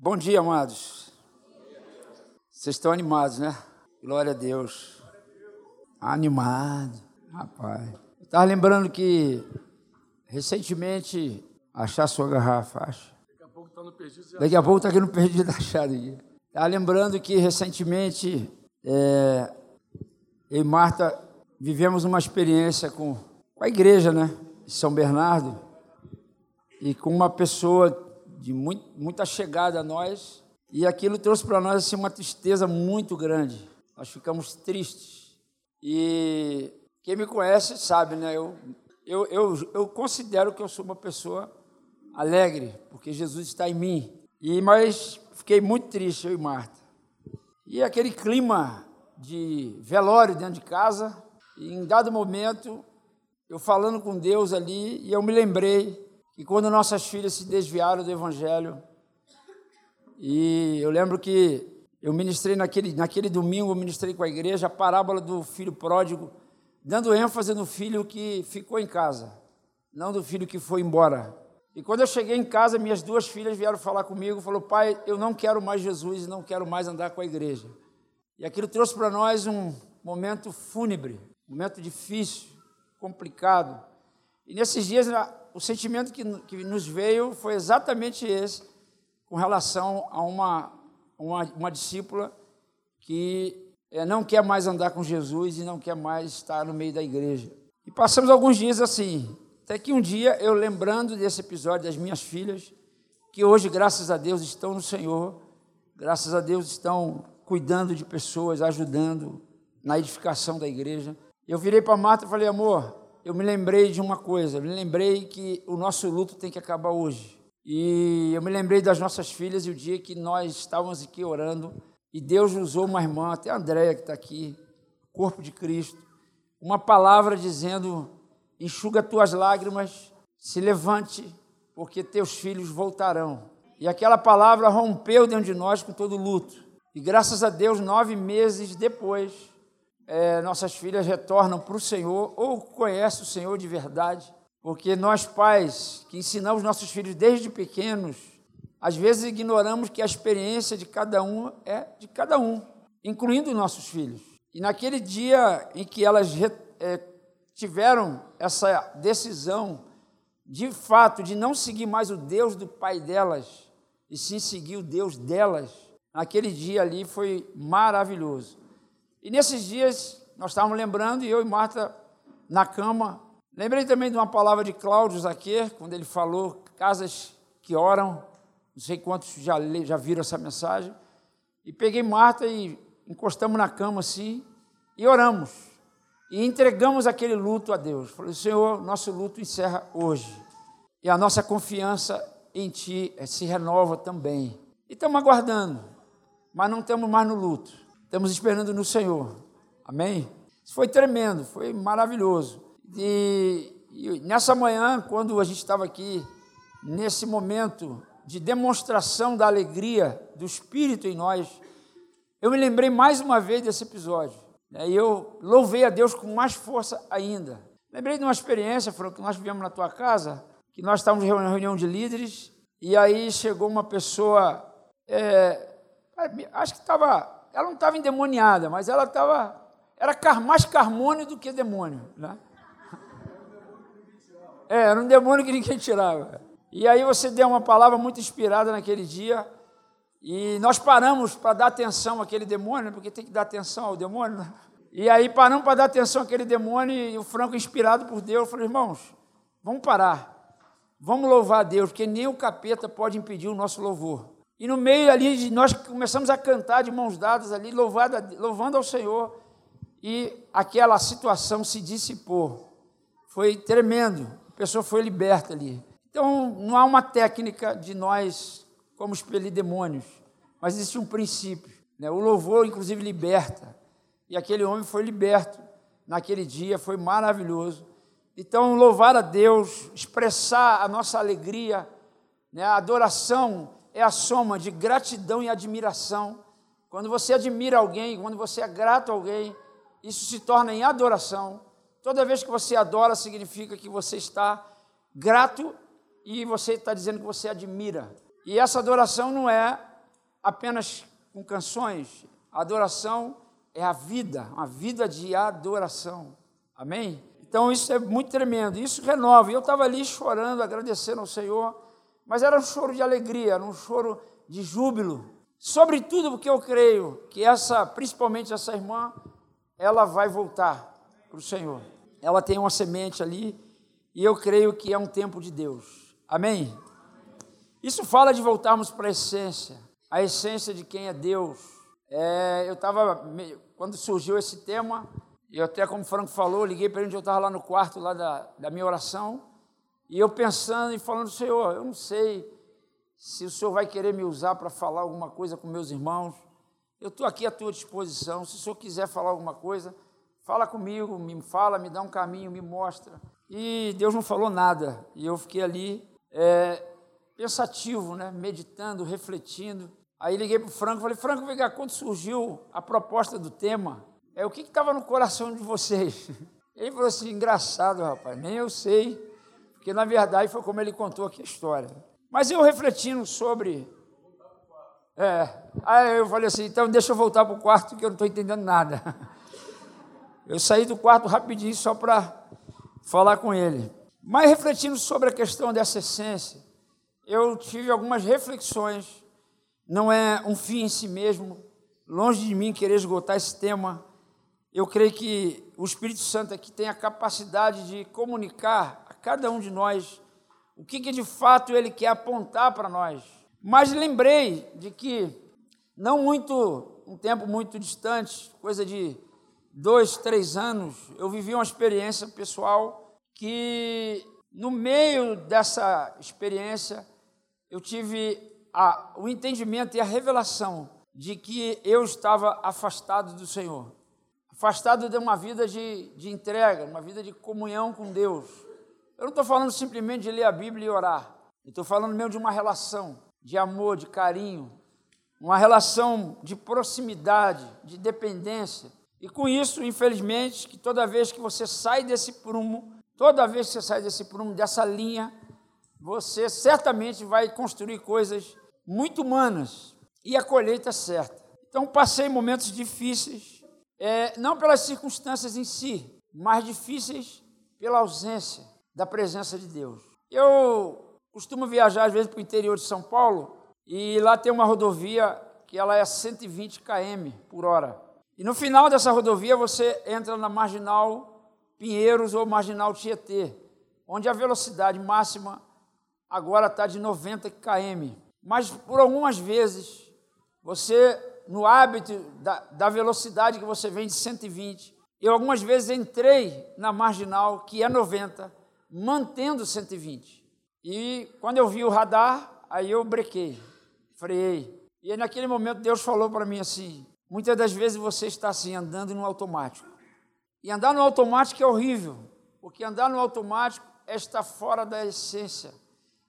Bom dia, amados. Vocês estão animados, né? Glória a Deus. Animado, rapaz. Estava lembrando que recentemente achar sua garrafa, acha? Daqui a pouco está no perdido. Daqui a pouco está aqui no perdido achado. Estava lembrando que recentemente é, eu e Marta vivemos uma experiência com, com a igreja, né? De São Bernardo e com uma pessoa de muito, muita chegada a nós, e aquilo trouxe para nós assim, uma tristeza muito grande. Nós ficamos tristes. E quem me conhece sabe, né? Eu, eu, eu, eu considero que eu sou uma pessoa alegre, porque Jesus está em mim. E Mas fiquei muito triste, eu e Marta. E aquele clima de velório dentro de casa, e em dado momento, eu falando com Deus ali, e eu me lembrei e quando nossas filhas se desviaram do Evangelho, e eu lembro que eu ministrei naquele, naquele domingo, eu ministrei com a igreja a parábola do filho pródigo, dando ênfase no filho que ficou em casa, não do filho que foi embora. E quando eu cheguei em casa, minhas duas filhas vieram falar comigo, falou: "Pai, eu não quero mais Jesus e não quero mais andar com a igreja". E aquilo trouxe para nós um momento fúnebre, um momento difícil, complicado. E nesses dias o sentimento que, que nos veio foi exatamente esse, com relação a uma, uma, uma discípula que é, não quer mais andar com Jesus e não quer mais estar no meio da igreja. E passamos alguns dias assim, até que um dia eu lembrando desse episódio das minhas filhas, que hoje, graças a Deus, estão no Senhor, graças a Deus estão cuidando de pessoas, ajudando na edificação da igreja. Eu virei para Marta e falei, amor, eu me lembrei de uma coisa, eu me lembrei que o nosso luto tem que acabar hoje. E eu me lembrei das nossas filhas e o dia que nós estávamos aqui orando e Deus usou uma irmã, até a Andréia que está aqui, corpo de Cristo, uma palavra dizendo: enxuga tuas lágrimas, se levante, porque teus filhos voltarão. E aquela palavra rompeu dentro de nós com todo luto. E graças a Deus, nove meses depois, é, nossas filhas retornam para o Senhor ou conhecem o Senhor de verdade, porque nós pais que ensinamos nossos filhos desde pequenos, às vezes ignoramos que a experiência de cada um é de cada um, incluindo nossos filhos. E naquele dia em que elas é, tiveram essa decisão, de fato, de não seguir mais o Deus do pai delas, e sim seguir o Deus delas, naquele dia ali foi maravilhoso. E nesses dias, nós estávamos lembrando, e eu e Marta na cama. Lembrei também de uma palavra de Cláudio Zaquer, quando ele falou casas que oram. Não sei quantos já, já viram essa mensagem. E peguei Marta e encostamos na cama assim e oramos. E entregamos aquele luto a Deus. Falei, Senhor, nosso luto encerra hoje. E a nossa confiança em Ti se renova também. E estamos aguardando, mas não estamos mais no luto. Estamos esperando no Senhor. Amém? Isso foi tremendo, foi maravilhoso. E, e nessa manhã, quando a gente estava aqui, nesse momento de demonstração da alegria do Espírito em nós, eu me lembrei mais uma vez desse episódio. Né? E eu louvei a Deus com mais força ainda. Lembrei de uma experiência, falou que nós vivemos na tua casa, que nós estávamos em reunião de líderes, e aí chegou uma pessoa, é, acho que estava ela não estava endemoniada, mas ela estava. Era mais carmônio do que demônio. Né? É, era um demônio que ninguém tirava. E aí você deu uma palavra muito inspirada naquele dia. E nós paramos para dar atenção àquele demônio, porque tem que dar atenção ao demônio. Né? E aí paramos para dar atenção àquele demônio e o Franco, inspirado por Deus, falou: irmãos, vamos parar. Vamos louvar a Deus, porque nem o capeta pode impedir o nosso louvor. E no meio ali, nós começamos a cantar de mãos dadas ali, louvado, louvando ao Senhor, e aquela situação se dissipou. Foi tremendo, a pessoa foi liberta ali. Então, não há uma técnica de nós como expelir demônios, mas existe um princípio. Né? O louvor, inclusive, liberta. E aquele homem foi liberto naquele dia, foi maravilhoso. Então, louvar a Deus, expressar a nossa alegria, né? a adoração é a soma de gratidão e admiração. Quando você admira alguém, quando você é grato a alguém, isso se torna em adoração. Toda vez que você adora, significa que você está grato e você está dizendo que você admira. E essa adoração não é apenas com canções. A adoração é a vida, uma vida de adoração. Amém? Então isso é muito tremendo, isso renova. Eu estava ali chorando, agradecendo ao Senhor, mas era um choro de alegria, era um choro de júbilo. Sobretudo porque eu creio que essa, principalmente essa irmã, ela vai voltar para o Senhor. Ela tem uma semente ali e eu creio que é um tempo de Deus. Amém? Isso fala de voltarmos para a essência, a essência de quem é Deus. É, eu estava, quando surgiu esse tema, eu até como o Franco falou, liguei para ele eu estava lá no quarto lá da, da minha oração, e eu pensando e falando, Senhor, eu não sei se o Senhor vai querer me usar para falar alguma coisa com meus irmãos. Eu estou aqui à tua disposição. Se o Senhor quiser falar alguma coisa, fala comigo, me fala, me dá um caminho, me mostra. E Deus não falou nada. E eu fiquei ali é, pensativo, né? meditando, refletindo. Aí liguei para o Franco e falei, Franco, vem cá, quando surgiu a proposta do tema, é o que estava no coração de vocês? Ele falou assim, engraçado, rapaz, nem eu sei, porque na verdade foi como ele contou aqui a história. Mas eu refletindo sobre. É, aí eu falei assim, então deixa eu voltar para o quarto que eu não estou entendendo nada. Eu saí do quarto rapidinho só para falar com ele. Mas refletindo sobre a questão dessa essência, eu tive algumas reflexões. Não é um fim em si mesmo, longe de mim querer esgotar esse tema. Eu creio que o Espírito Santo aqui tem a capacidade de comunicar cada um de nós o que, que de fato ele quer apontar para nós. Mas lembrei de que, não muito, um tempo muito distante, coisa de dois, três anos, eu vivi uma experiência pessoal que, no meio dessa experiência, eu tive a, o entendimento e a revelação de que eu estava afastado do Senhor, afastado de uma vida de, de entrega, uma vida de comunhão com Deus. Eu não estou falando simplesmente de ler a Bíblia e orar, estou falando mesmo de uma relação de amor, de carinho, uma relação de proximidade, de dependência. E com isso, infelizmente, que toda vez que você sai desse prumo, toda vez que você sai desse prumo, dessa linha, você certamente vai construir coisas muito humanas e a colheita é certa. Então, passei momentos difíceis, é, não pelas circunstâncias em si, mas difíceis pela ausência da presença de Deus. Eu costumo viajar às vezes para o interior de São Paulo e lá tem uma rodovia que ela é 120 km por hora. E no final dessa rodovia você entra na Marginal Pinheiros ou Marginal Tietê, onde a velocidade máxima agora está de 90 km. Mas por algumas vezes, você, no hábito da, da velocidade que você vem de 120, eu algumas vezes entrei na marginal, que é 90, mantendo 120. E quando eu vi o radar, aí eu brequei, freiei. E aí, naquele momento Deus falou para mim assim: muitas das vezes você está assim, andando no automático. E andar no automático é horrível, porque andar no automático é estar fora da essência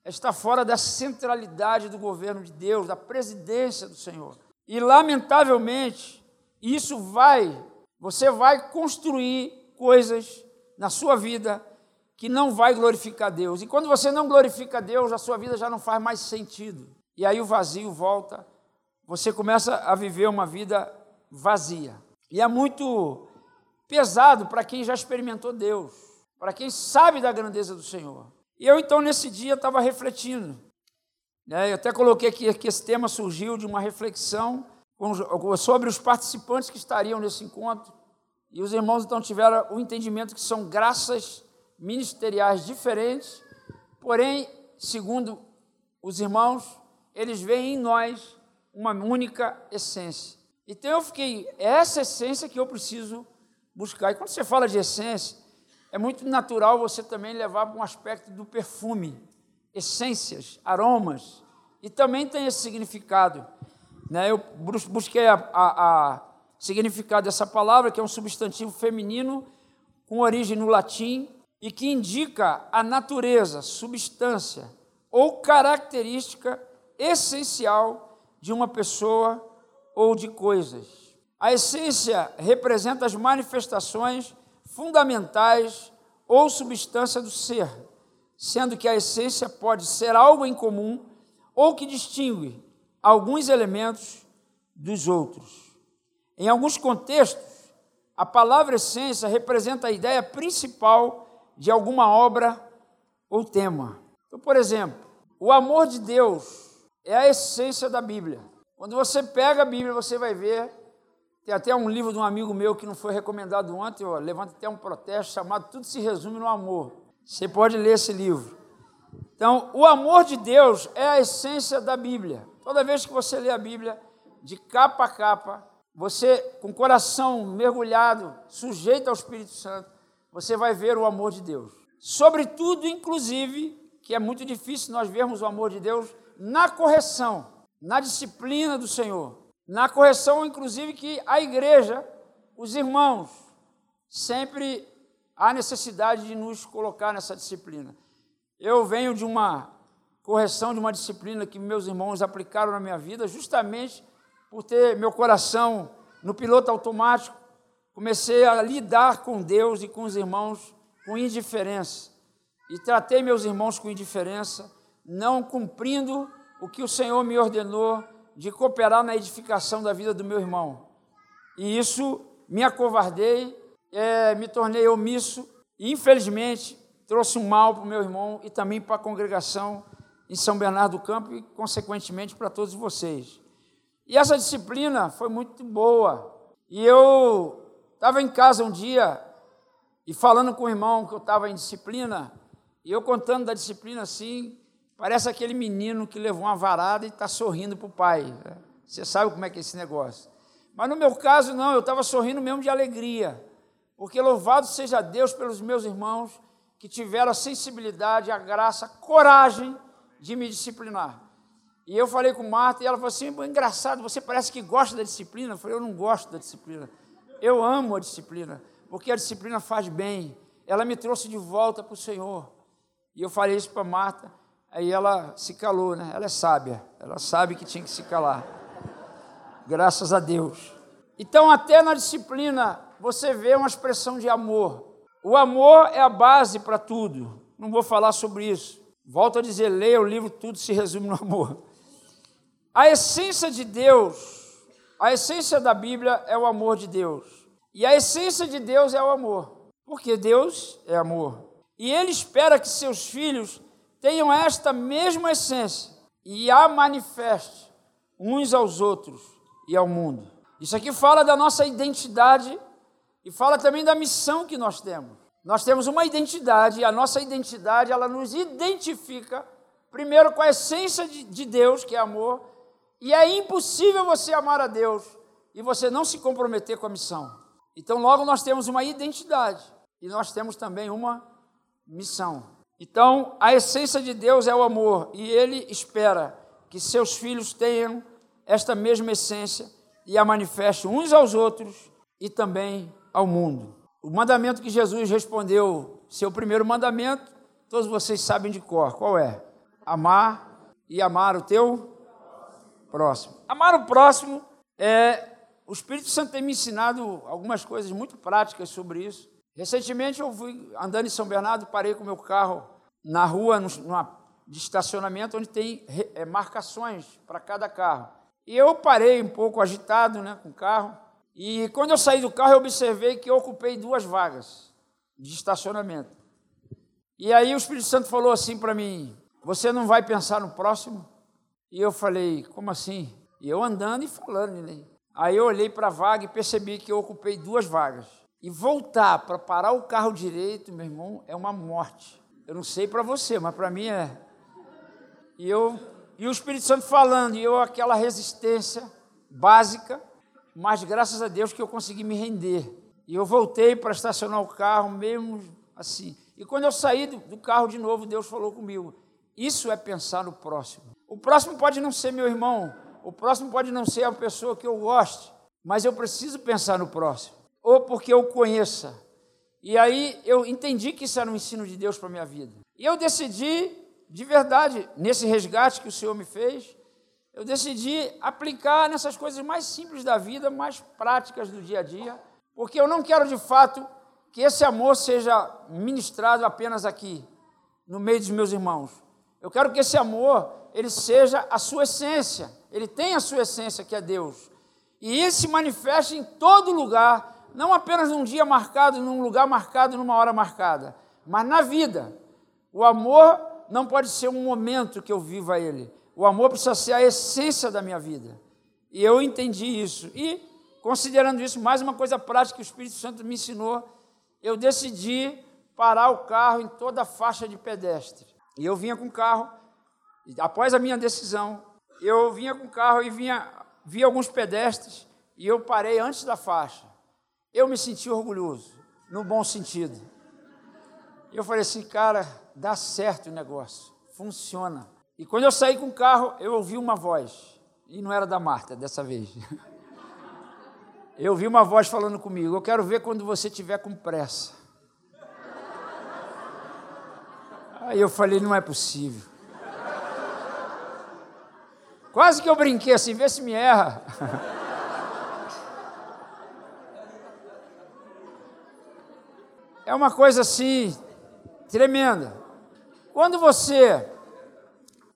está fora da centralidade do governo de Deus, da presidência do Senhor. E, lamentavelmente, isso vai, você vai construir coisas na sua vida que não vai glorificar Deus. E quando você não glorifica Deus, a sua vida já não faz mais sentido. E aí o vazio volta, você começa a viver uma vida vazia. E é muito pesado para quem já experimentou Deus, para quem sabe da grandeza do Senhor. E eu, então, nesse dia, estava refletindo. Né? Eu até coloquei aqui que esse tema surgiu de uma reflexão sobre os participantes que estariam nesse encontro. E os irmãos, então, tiveram o entendimento que são graças ministeriais diferentes, porém, segundo os irmãos, eles veem em nós uma única essência. Então eu fiquei, é essa essência que eu preciso buscar. E quando você fala de essência, é muito natural você também levar para um aspecto do perfume, essências, aromas, e também tem esse significado. Né? Eu busquei a, a, a significado dessa palavra, que é um substantivo feminino com origem no latim e que indica a natureza, substância ou característica essencial de uma pessoa ou de coisas. A essência representa as manifestações fundamentais ou substância do ser, sendo que a essência pode ser algo em comum ou que distingue alguns elementos dos outros. Em alguns contextos, a palavra essência representa a ideia principal de alguma obra ou tema. Então, por exemplo, o amor de Deus é a essência da Bíblia. Quando você pega a Bíblia, você vai ver. Tem até um livro de um amigo meu que não foi recomendado ontem, ó, levanta até um protesto chamado Tudo se resume no amor. Você pode ler esse livro. Então, o amor de Deus é a essência da Bíblia. Toda vez que você lê a Bíblia, de capa a capa, você, com o coração mergulhado, sujeito ao Espírito Santo, você vai ver o amor de Deus. Sobretudo, inclusive, que é muito difícil nós vermos o amor de Deus na correção, na disciplina do Senhor. Na correção, inclusive, que a igreja, os irmãos, sempre há necessidade de nos colocar nessa disciplina. Eu venho de uma correção, de uma disciplina que meus irmãos aplicaram na minha vida, justamente por ter meu coração no piloto automático, comecei a lidar com Deus e com os irmãos com indiferença. E tratei meus irmãos com indiferença, não cumprindo o que o Senhor me ordenou de cooperar na edificação da vida do meu irmão. E isso me acovardei, é, me tornei omisso e, infelizmente, trouxe um mal para o meu irmão e também para a congregação em São Bernardo do Campo e, consequentemente, para todos vocês. E essa disciplina foi muito boa. E eu estava em casa um dia e falando com o irmão que eu estava em disciplina, e eu contando da disciplina assim, parece aquele menino que levou uma varada e está sorrindo para o pai. Você sabe como é que é esse negócio. Mas no meu caso, não, eu estava sorrindo mesmo de alegria, porque louvado seja Deus pelos meus irmãos que tiveram a sensibilidade, a graça, a coragem de me disciplinar. E eu falei com Marta e ela falou assim: engraçado, você parece que gosta da disciplina. Eu falei: eu não gosto da disciplina. Eu amo a disciplina, porque a disciplina faz bem. Ela me trouxe de volta para o Senhor. E eu falei isso para Marta, aí ela se calou, né? Ela é sábia, ela sabe que tinha que se calar. Graças a Deus. Então, até na disciplina, você vê uma expressão de amor. O amor é a base para tudo. Não vou falar sobre isso. Volto a dizer, leia o livro, tudo se resume no amor. A essência de Deus, a essência da Bíblia é o amor de Deus. E a essência de Deus é o amor. Porque Deus é amor. E Ele espera que seus filhos tenham esta mesma essência e a manifeste uns aos outros e ao mundo. Isso aqui fala da nossa identidade e fala também da missão que nós temos. Nós temos uma identidade e a nossa identidade ela nos identifica primeiro com a essência de Deus, que é amor, e é impossível você amar a Deus e você não se comprometer com a missão. Então, logo nós temos uma identidade e nós temos também uma missão. Então, a essência de Deus é o amor e Ele espera que seus filhos tenham esta mesma essência e a manifestem uns aos outros e também ao mundo. O mandamento que Jesus respondeu, seu primeiro mandamento, todos vocês sabem de cor. Qual é? Amar e amar o teu próximo. Amar o próximo é. O Espírito Santo tem me ensinado algumas coisas muito práticas sobre isso. Recentemente eu fui andando em São Bernardo, parei com meu carro na rua, numa, de estacionamento, onde tem é, marcações para cada carro. E eu parei um pouco agitado né, com o carro. E quando eu saí do carro, eu observei que eu ocupei duas vagas de estacionamento. E aí o Espírito Santo falou assim para mim: Você não vai pensar no próximo? E eu falei: Como assim? E eu andando e falando. Né? Aí eu olhei para a vaga e percebi que eu ocupei duas vagas. E voltar para parar o carro direito, meu irmão, é uma morte. Eu não sei para você, mas para mim é. E eu e o Espírito Santo falando, e eu aquela resistência básica, mas graças a Deus que eu consegui me render. E eu voltei para estacionar o carro, mesmo assim. E quando eu saí do, do carro de novo, Deus falou comigo: Isso é pensar no próximo. O próximo pode não ser meu irmão, o próximo pode não ser a pessoa que eu goste, mas eu preciso pensar no próximo ou porque eu conheça. E aí eu entendi que isso era um ensino de Deus para minha vida. E eu decidi, de verdade, nesse resgate que o Senhor me fez, eu decidi aplicar nessas coisas mais simples da vida, mais práticas do dia a dia, porque eu não quero de fato que esse amor seja ministrado apenas aqui, no meio dos meus irmãos. Eu quero que esse amor ele seja a sua essência. Ele tem a sua essência, que é Deus. E ele se manifesta em todo lugar, não apenas num dia marcado, num lugar marcado, numa hora marcada, mas na vida. O amor não pode ser um momento que eu viva ele. O amor precisa ser a essência da minha vida. E eu entendi isso. E, considerando isso, mais uma coisa prática que o Espírito Santo me ensinou, eu decidi parar o carro em toda a faixa de pedestre. E eu vinha com o carro, após a minha decisão, eu vinha com o carro e vinha, vi alguns pedestres e eu parei antes da faixa. Eu me senti orgulhoso, no bom sentido. Eu falei assim, cara, dá certo o negócio, funciona. E quando eu saí com o carro, eu ouvi uma voz, e não era da Marta dessa vez. Eu ouvi uma voz falando comigo: Eu quero ver quando você tiver com pressa. Aí eu falei: Não é possível. Quase que eu brinquei assim, vê se me erra. É uma coisa assim, tremenda. Quando você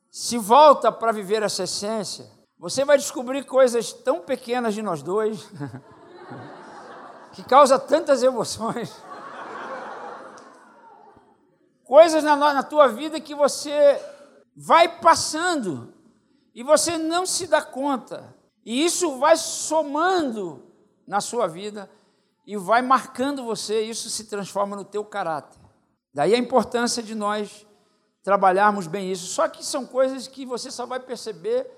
se volta para viver essa essência, você vai descobrir coisas tão pequenas de nós dois, que causa tantas emoções. Coisas na, na tua vida que você vai passando e você não se dá conta. E isso vai somando na sua vida e vai marcando você, isso se transforma no teu caráter. Daí a importância de nós trabalharmos bem isso. Só que são coisas que você só vai perceber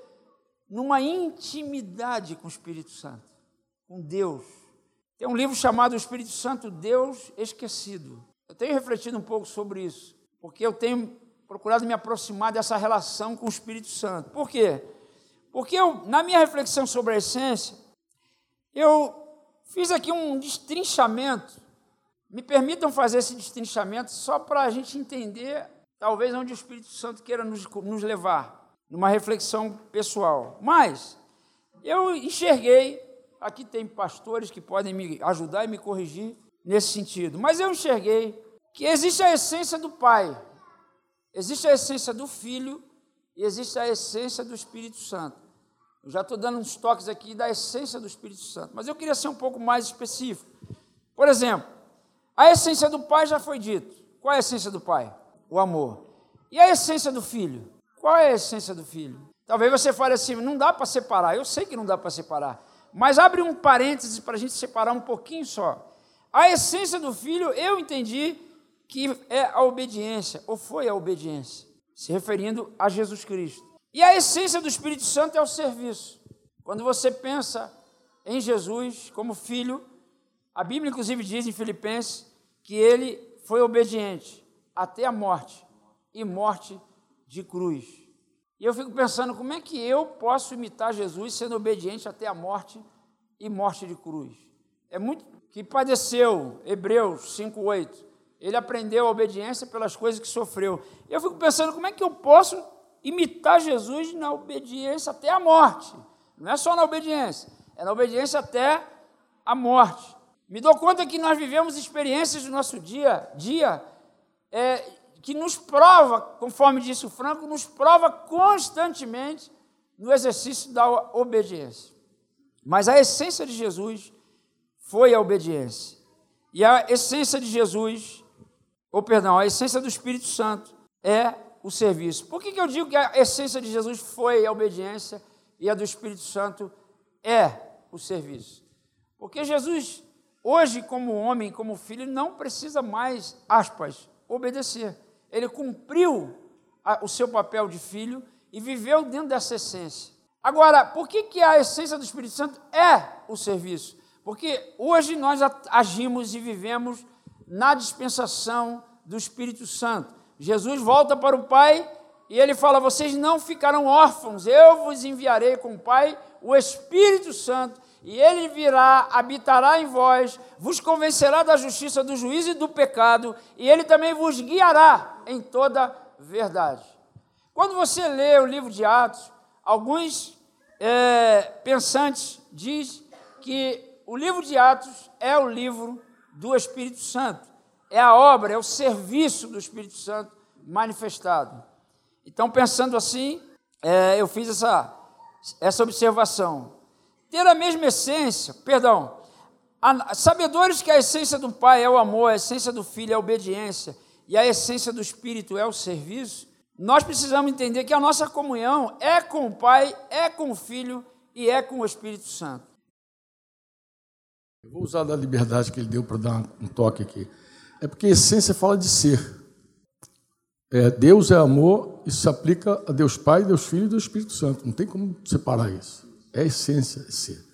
numa intimidade com o Espírito Santo, com Deus. Tem um livro chamado O Espírito Santo, Deus Esquecido. Eu tenho refletido um pouco sobre isso, porque eu tenho procurado me aproximar dessa relação com o Espírito Santo. Por quê? Porque eu, na minha reflexão sobre a essência, eu fiz aqui um destrinchamento. Me permitam fazer esse destrinchamento só para a gente entender, talvez, onde o Espírito Santo queira nos, nos levar, numa reflexão pessoal. Mas eu enxerguei, aqui tem pastores que podem me ajudar e me corrigir nesse sentido, mas eu enxerguei que existe a essência do Pai, Existe a essência do Filho e existe a essência do Espírito Santo. Eu já estou dando uns toques aqui da essência do Espírito Santo, mas eu queria ser um pouco mais específico. Por exemplo, a essência do Pai já foi dito. Qual é a essência do Pai? O amor. E a essência do Filho? Qual é a essência do Filho? Talvez você fale assim, não dá para separar. Eu sei que não dá para separar. Mas abre um parênteses para a gente separar um pouquinho só. A essência do Filho, eu entendi que é a obediência, ou foi a obediência, se referindo a Jesus Cristo. E a essência do Espírito Santo é o serviço. Quando você pensa em Jesus como filho, a Bíblia inclusive diz em Filipenses que ele foi obediente até a morte e morte de cruz. E eu fico pensando como é que eu posso imitar Jesus sendo obediente até a morte e morte de cruz. É muito que padeceu, Hebreus 5:8 ele aprendeu a obediência pelas coisas que sofreu. Eu fico pensando como é que eu posso imitar Jesus na obediência até a morte. Não é só na obediência, é na obediência até a morte. Me dou conta que nós vivemos experiências do nosso dia dia é, que nos prova, conforme disse o Franco, nos prova constantemente no exercício da obediência. Mas a essência de Jesus foi a obediência. E a essência de Jesus ou perdão, a essência do Espírito Santo é o serviço. Por que, que eu digo que a essência de Jesus foi a obediência e a do Espírito Santo é o serviço? Porque Jesus, hoje, como homem, como filho, não precisa mais, aspas, obedecer. Ele cumpriu a, o seu papel de filho e viveu dentro dessa essência. Agora, por que, que a essência do Espírito Santo é o serviço? Porque hoje nós agimos e vivemos na dispensação do Espírito Santo. Jesus volta para o Pai e ele fala: Vocês não ficarão órfãos, eu vos enviarei com o Pai o Espírito Santo, e ele virá, habitará em vós, vos convencerá da justiça, do juízo e do pecado, e ele também vos guiará em toda verdade. Quando você lê o livro de Atos, alguns é, pensantes dizem que o livro de Atos é o livro do Espírito Santo. É a obra, é o serviço do Espírito Santo manifestado. Então, pensando assim, é, eu fiz essa, essa observação. Ter a mesma essência, perdão, a, sabedores que a essência do Pai é o amor, a essência do Filho é a obediência e a essência do Espírito é o serviço, nós precisamos entender que a nossa comunhão é com o Pai, é com o Filho e é com o Espírito Santo. Eu vou usar da liberdade que ele deu para dar um toque aqui. É porque essência fala de ser. É, Deus é amor, isso se aplica a Deus Pai, Deus Filho e Deus Espírito Santo. Não tem como separar isso. É essência, é ser.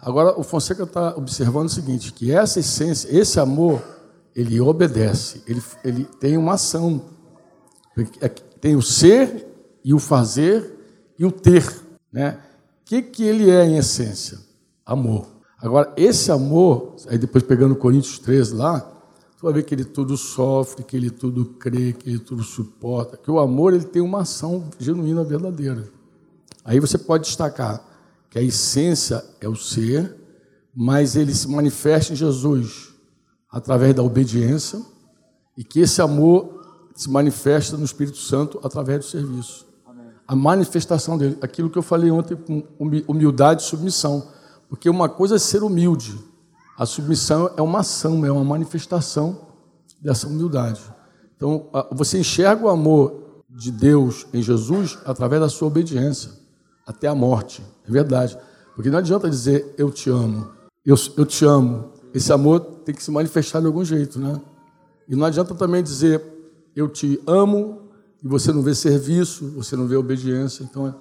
Agora, o Fonseca está observando o seguinte, que essa essência, esse amor, ele obedece, ele, ele tem uma ação. É tem o ser e o fazer e o ter. Né? O que, que ele é em essência? Amor. Agora, esse amor, aí depois pegando Coríntios 13 lá, tu vai ver que ele tudo sofre, que ele tudo crê, que ele tudo suporta, que o amor ele tem uma ação genuína, verdadeira. Aí você pode destacar que a essência é o ser, mas ele se manifesta em Jesus através da obediência e que esse amor se manifesta no Espírito Santo através do serviço. Amém. A manifestação dele, aquilo que eu falei ontem com humildade e submissão, porque uma coisa é ser humilde, a submissão é uma ação, é uma manifestação dessa humildade. Então, você enxerga o amor de Deus em Jesus através da sua obediência até a morte. É verdade. Porque não adianta dizer eu te amo. Eu, eu te amo. Esse amor tem que se manifestar de algum jeito, né? E não adianta também dizer eu te amo e você não vê serviço, você não vê obediência. Então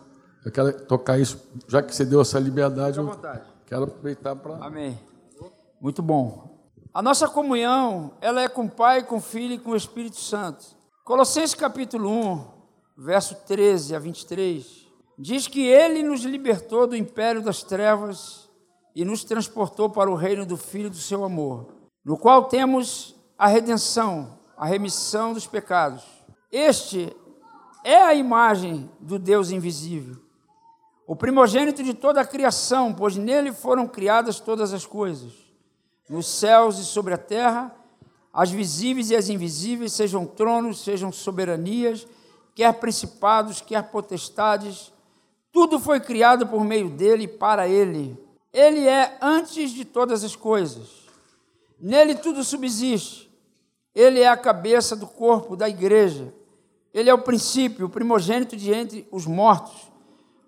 eu quero tocar isso, já que você deu essa liberdade, eu quero aproveitar para. Amém. Muito bom. A nossa comunhão, ela é com o Pai, com o Filho e com o Espírito Santo. Colossenses capítulo 1, verso 13 a 23 diz que ele nos libertou do império das trevas e nos transportou para o reino do Filho do seu amor, no qual temos a redenção, a remissão dos pecados. Este é a imagem do Deus invisível, o primogênito de toda a criação, pois nele foram criadas todas as coisas, nos céus e sobre a terra, as visíveis e as invisíveis, sejam tronos, sejam soberanias, quer principados, quer potestades, tudo foi criado por meio dele e para ele. Ele é antes de todas as coisas. Nele tudo subsiste. Ele é a cabeça do corpo da igreja. Ele é o princípio, o primogênito de entre os mortos,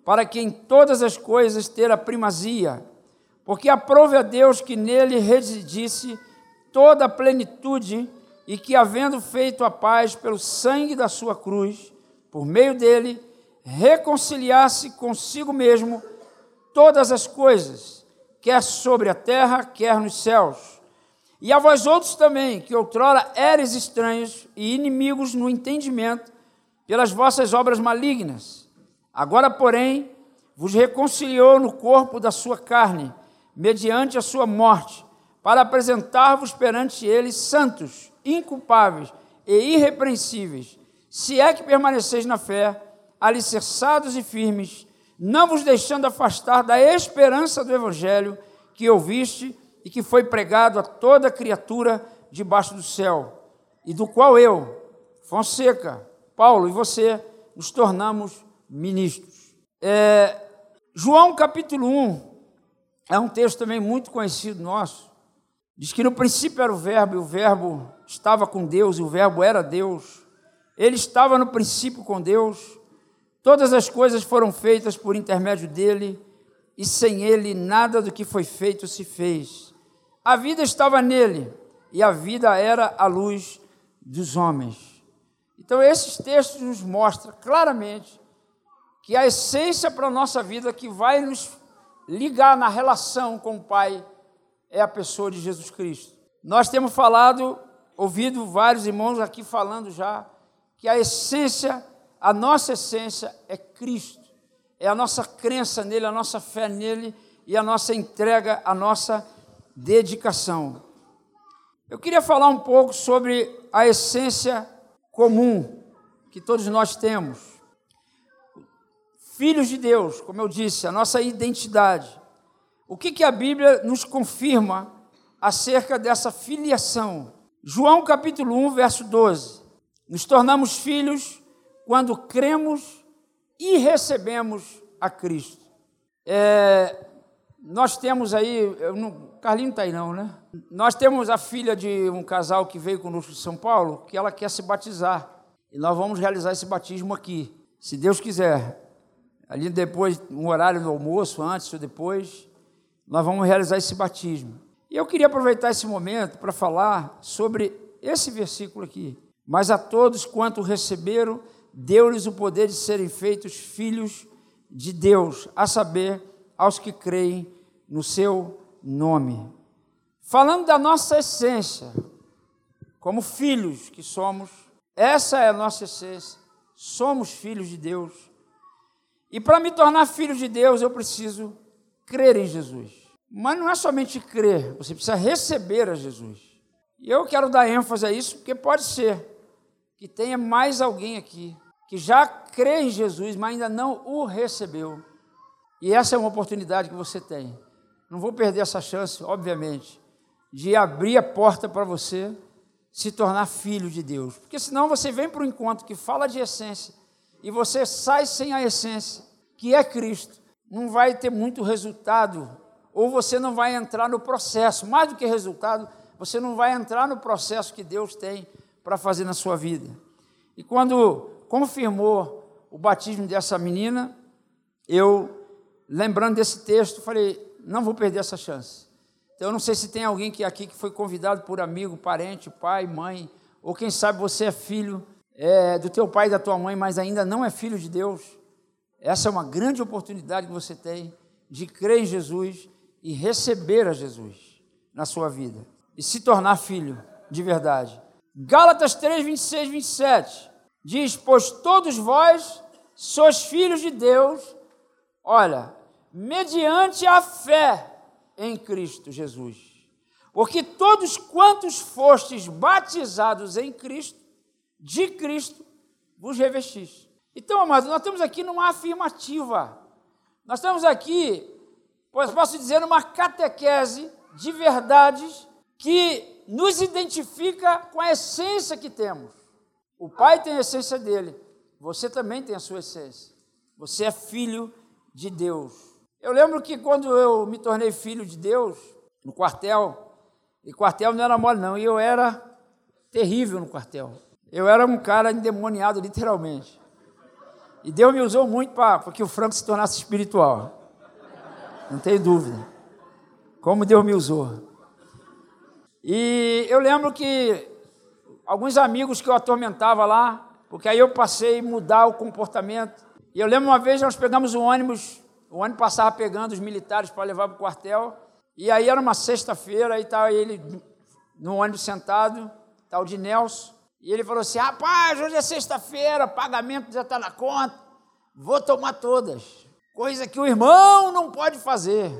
para que em todas as coisas ter a primazia. Porque aprove a Deus que nele residisse toda a plenitude e que, havendo feito a paz pelo sangue da sua cruz, por meio dele, reconciliar-se consigo mesmo todas as coisas, quer sobre a terra, quer nos céus. E a vós outros também, que outrora eres estranhos e inimigos no entendimento, pelas vossas obras malignas. Agora, porém, vos reconciliou no corpo da sua carne, mediante a sua morte, para apresentar-vos perante ele santos, inculpáveis e irrepreensíveis, se é que permaneceis na fé alicerçados e firmes, não vos deixando afastar da esperança do Evangelho que ouviste e que foi pregado a toda criatura debaixo do céu, e do qual eu, Fonseca, Paulo e você nos tornamos ministros. É, João capítulo 1 é um texto também muito conhecido nosso. Diz que no princípio era o Verbo, e o Verbo estava com Deus, e o Verbo era Deus. Ele estava no princípio com Deus. Todas as coisas foram feitas por intermédio dele, e sem ele nada do que foi feito se fez. A vida estava nele, e a vida era a luz dos homens. Então, esses textos nos mostram claramente que a essência para a nossa vida que vai nos ligar na relação com o Pai é a pessoa de Jesus Cristo. Nós temos falado, ouvido vários irmãos aqui falando já, que a essência a nossa essência é Cristo, é a nossa crença nele, a nossa fé nele e a nossa entrega, a nossa dedicação. Eu queria falar um pouco sobre a essência comum que todos nós temos. Filhos de Deus, como eu disse, a nossa identidade. O que, que a Bíblia nos confirma acerca dessa filiação? João capítulo 1, verso 12. Nos tornamos filhos quando cremos e recebemos a Cristo. É, nós temos aí, não, Carlinho está aí não, né? Nós temos a filha de um casal que veio conosco de São Paulo, que ela quer se batizar. E nós vamos realizar esse batismo aqui, se Deus quiser. Ali depois, um horário do almoço, antes ou depois, nós vamos realizar esse batismo. E eu queria aproveitar esse momento para falar sobre esse versículo aqui. Mas a todos quanto receberam, deu-lhes o poder de serem feitos filhos de Deus, a saber, aos que creem no seu nome. Falando da nossa essência, como filhos que somos, essa é a nossa essência, somos filhos de Deus. E para me tornar filho de Deus, eu preciso crer em Jesus. Mas não é somente crer, você precisa receber a Jesus. E eu quero dar ênfase a isso, porque pode ser que tenha mais alguém aqui que já crê em Jesus, mas ainda não o recebeu. E essa é uma oportunidade que você tem. Não vou perder essa chance, obviamente, de abrir a porta para você se tornar filho de Deus. Porque senão você vem para um encontro que fala de essência e você sai sem a essência, que é Cristo. Não vai ter muito resultado, ou você não vai entrar no processo. Mais do que resultado, você não vai entrar no processo que Deus tem para fazer na sua vida. E quando confirmou o batismo dessa menina, eu lembrando desse texto, falei, não vou perder essa chance. Então, eu não sei se tem alguém que aqui que foi convidado por amigo, parente, pai, mãe, ou quem sabe você é filho é, do teu pai e da tua mãe, mas ainda não é filho de Deus. Essa é uma grande oportunidade que você tem de crer em Jesus e receber a Jesus na sua vida e se tornar filho de verdade. Gálatas 3, 26, 27 diz: Pois todos vós sois filhos de Deus, olha, mediante a fé em Cristo Jesus. Porque todos quantos fostes batizados em Cristo, de Cristo vos revestis. Então, amados, nós estamos aqui numa afirmativa. Nós estamos aqui, posso dizer, numa catequese de verdades que nos identifica com a essência que temos. O Pai tem a essência dele, você também tem a sua essência. Você é filho de Deus. Eu lembro que quando eu me tornei filho de Deus, no quartel, e quartel não era mole não, e eu era terrível no quartel. Eu era um cara endemoniado, literalmente. E Deus me usou muito para que o Franco se tornasse espiritual. Não tem dúvida. Como Deus me usou. E eu lembro que alguns amigos que eu atormentava lá, porque aí eu passei a mudar o comportamento. E eu lembro uma vez nós pegamos um ônibus o ônibus passava pegando os militares para levar para o quartel. E aí era uma sexta-feira, aí estava ele no ônibus sentado, tal de Nelson. E ele falou assim: rapaz, hoje é sexta-feira, pagamento já está na conta, vou tomar todas. Coisa que o irmão não pode fazer.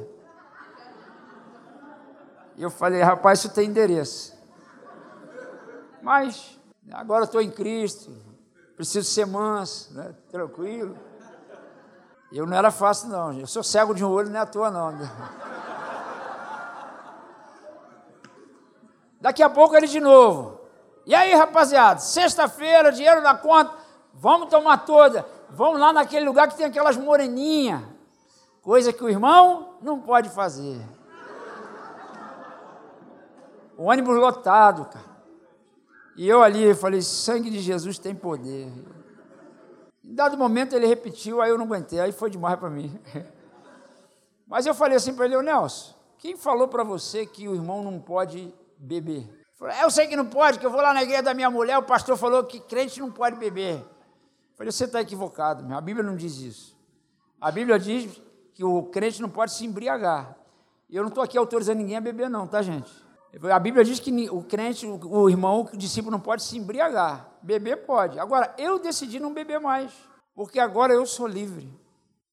E eu falei: rapaz, isso tem endereço. Mas agora estou em Cristo, preciso ser manso, né? tranquilo. Eu não era fácil, não. Eu sou cego de um olho, não é à toa, não. Daqui a pouco ele de novo. E aí, rapaziada, sexta-feira, dinheiro na conta, vamos tomar toda. Vamos lá naquele lugar que tem aquelas moreninhas. Coisa que o irmão não pode fazer. O ônibus lotado, cara. E eu ali falei: sangue de Jesus tem poder. Em dado momento ele repetiu, aí eu não aguentei, aí foi demais para mim. Mas eu falei assim para ele, Nelson, quem falou para você que o irmão não pode beber? Falei, eu sei que não pode, que eu vou lá na igreja da minha mulher, o pastor falou que crente não pode beber. Eu falei, você está equivocado, a Bíblia não diz isso. A Bíblia diz que o crente não pode se embriagar. Eu não estou aqui autorizando ninguém a beber, não, tá, gente? A Bíblia diz que o crente, o irmão, o discípulo não pode se embriagar. Beber pode. Agora, eu decidi não beber mais, porque agora eu sou livre.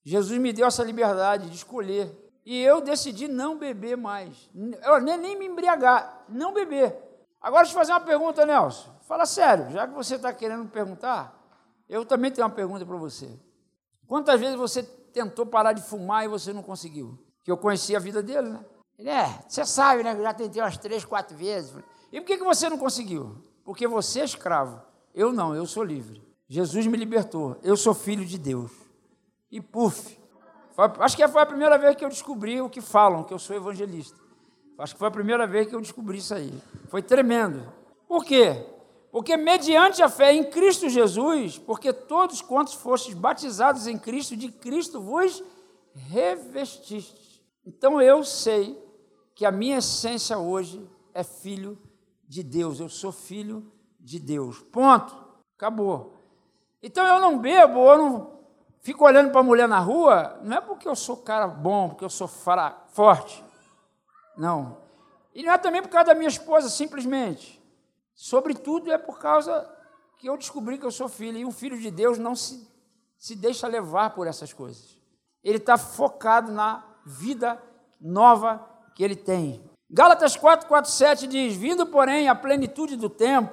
Jesus me deu essa liberdade de escolher. E eu decidi não beber mais. Eu nem, nem me embriagar, não beber. Agora, deixa eu fazer uma pergunta, Nelson. Fala sério, já que você está querendo me perguntar, eu também tenho uma pergunta para você. Quantas vezes você tentou parar de fumar e você não conseguiu? Que eu conheci a vida dele, né? Ele é, você sabe, né? Eu já tentei umas três, quatro vezes. E por que, que você não conseguiu? Porque você é escravo. Eu não, eu sou livre. Jesus me libertou. Eu sou filho de Deus. E puf. Foi, acho que foi a primeira vez que eu descobri o que falam, que eu sou evangelista. Acho que foi a primeira vez que eu descobri isso aí. Foi tremendo. Por quê? Porque mediante a fé em Cristo Jesus, porque todos quantos fostes batizados em Cristo, de Cristo vos revestistes. Então eu sei que a minha essência hoje é filho de Deus. Eu sou filho de Deus. Ponto. Acabou. Então eu não bebo, eu não fico olhando para a mulher na rua, não é porque eu sou cara bom, porque eu sou forte. Não. E não é também por causa da minha esposa, simplesmente. Sobretudo é por causa que eu descobri que eu sou filho. E um filho de Deus não se, se deixa levar por essas coisas. Ele está focado na vida nova que ele tem. Gálatas 4, 4, 7 diz: Vindo, porém, à plenitude do tempo,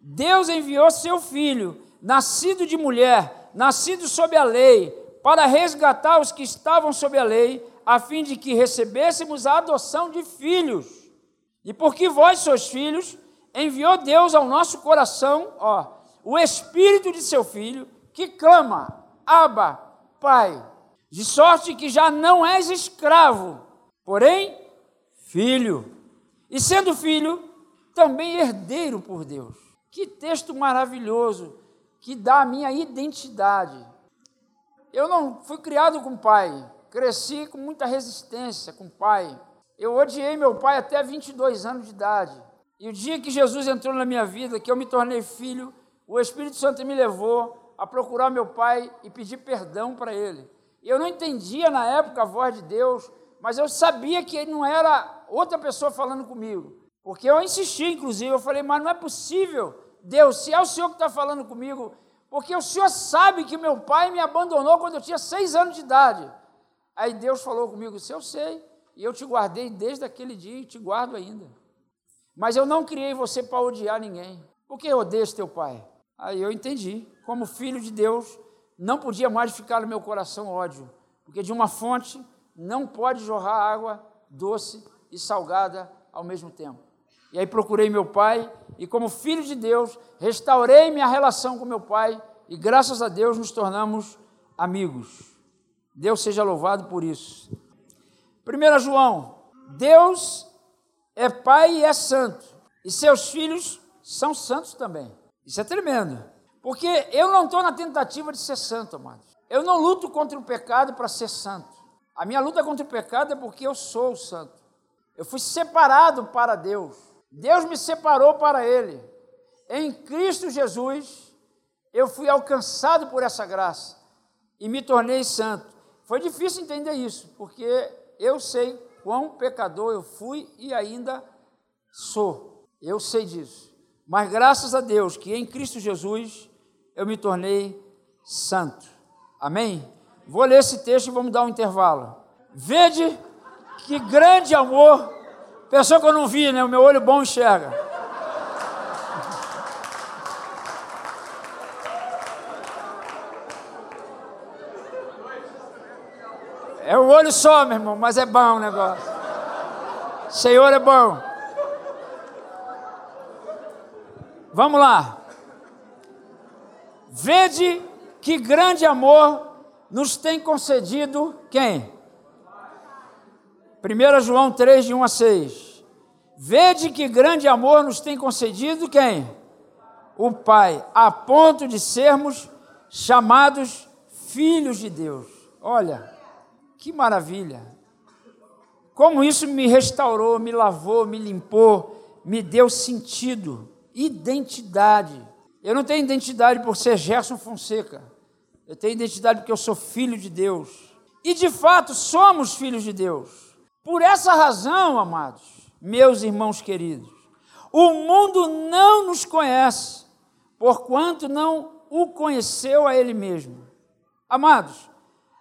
Deus enviou seu filho, nascido de mulher, nascido sob a lei, para resgatar os que estavam sob a lei, a fim de que recebêssemos a adoção de filhos. E porque vós sois filhos, enviou Deus ao nosso coração, ó, o espírito de seu filho, que clama: Abba, Pai. De sorte que já não és escravo, porém filho. E sendo filho, também herdeiro por Deus. Que texto maravilhoso que dá a minha identidade. Eu não fui criado com pai, cresci com muita resistência com pai. Eu odiei meu pai até 22 anos de idade. E o dia que Jesus entrou na minha vida, que eu me tornei filho, o Espírito Santo me levou a procurar meu pai e pedir perdão para ele. Eu não entendia na época a voz de Deus, mas eu sabia que ele não era outra pessoa falando comigo. Porque eu insisti, inclusive, eu falei, mas não é possível, Deus, se é o Senhor que está falando comigo, porque o Senhor sabe que meu pai me abandonou quando eu tinha seis anos de idade. Aí Deus falou comigo, se eu sei, e eu te guardei desde aquele dia e te guardo ainda. Mas eu não criei você para odiar ninguém. Por que odeio teu pai? Aí eu entendi, como filho de Deus, não podia mais ficar no meu coração ódio, porque de uma fonte não pode jorrar água doce e salgada ao mesmo tempo. E aí procurei meu pai e, como filho de Deus, restaurei minha relação com meu pai e, graças a Deus, nos tornamos amigos. Deus seja louvado por isso. 1 João, Deus é pai e é santo, e seus filhos são santos também. Isso é tremendo, porque eu não estou na tentativa de ser santo, amados. Eu não luto contra o pecado para ser santo. A minha luta contra o pecado é porque eu sou santo. Eu fui separado para Deus. Deus me separou para Ele. Em Cristo Jesus, eu fui alcançado por essa graça e me tornei santo. Foi difícil entender isso, porque eu sei quão pecador eu fui e ainda sou. Eu sei disso. Mas graças a Deus que em Cristo Jesus eu me tornei santo. Amém? Vou ler esse texto e vamos dar um intervalo. Vede que grande amor. Pessoa que eu não vi, né? O meu olho bom enxerga. Olho só, meu irmão, mas é bom o negócio. Senhor é bom. Vamos lá. Vede que grande amor nos tem concedido quem? 1 João 3, de 1 a 6. Vede que grande amor nos tem concedido quem? O Pai, a ponto de sermos chamados filhos de Deus. Olha, que maravilha. Como isso me restaurou, me lavou, me limpou, me deu sentido, identidade. Eu não tenho identidade por ser Gerson Fonseca. Eu tenho identidade porque eu sou filho de Deus. E de fato somos filhos de Deus. Por essa razão, amados, meus irmãos queridos, o mundo não nos conhece, porquanto não o conheceu a Ele mesmo. Amados,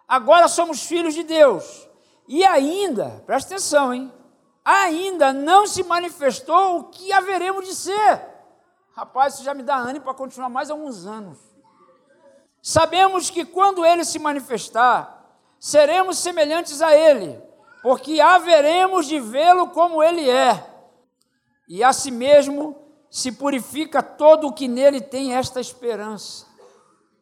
agora somos filhos de Deus, e ainda, presta atenção, hein? Ainda não se manifestou o que haveremos de ser. Rapaz, isso já me dá ânimo para continuar mais alguns anos. Sabemos que quando ele se manifestar, seremos semelhantes a ele porque haveremos de vê-lo como ele é, e a si mesmo se purifica todo o que nele tem esta esperança.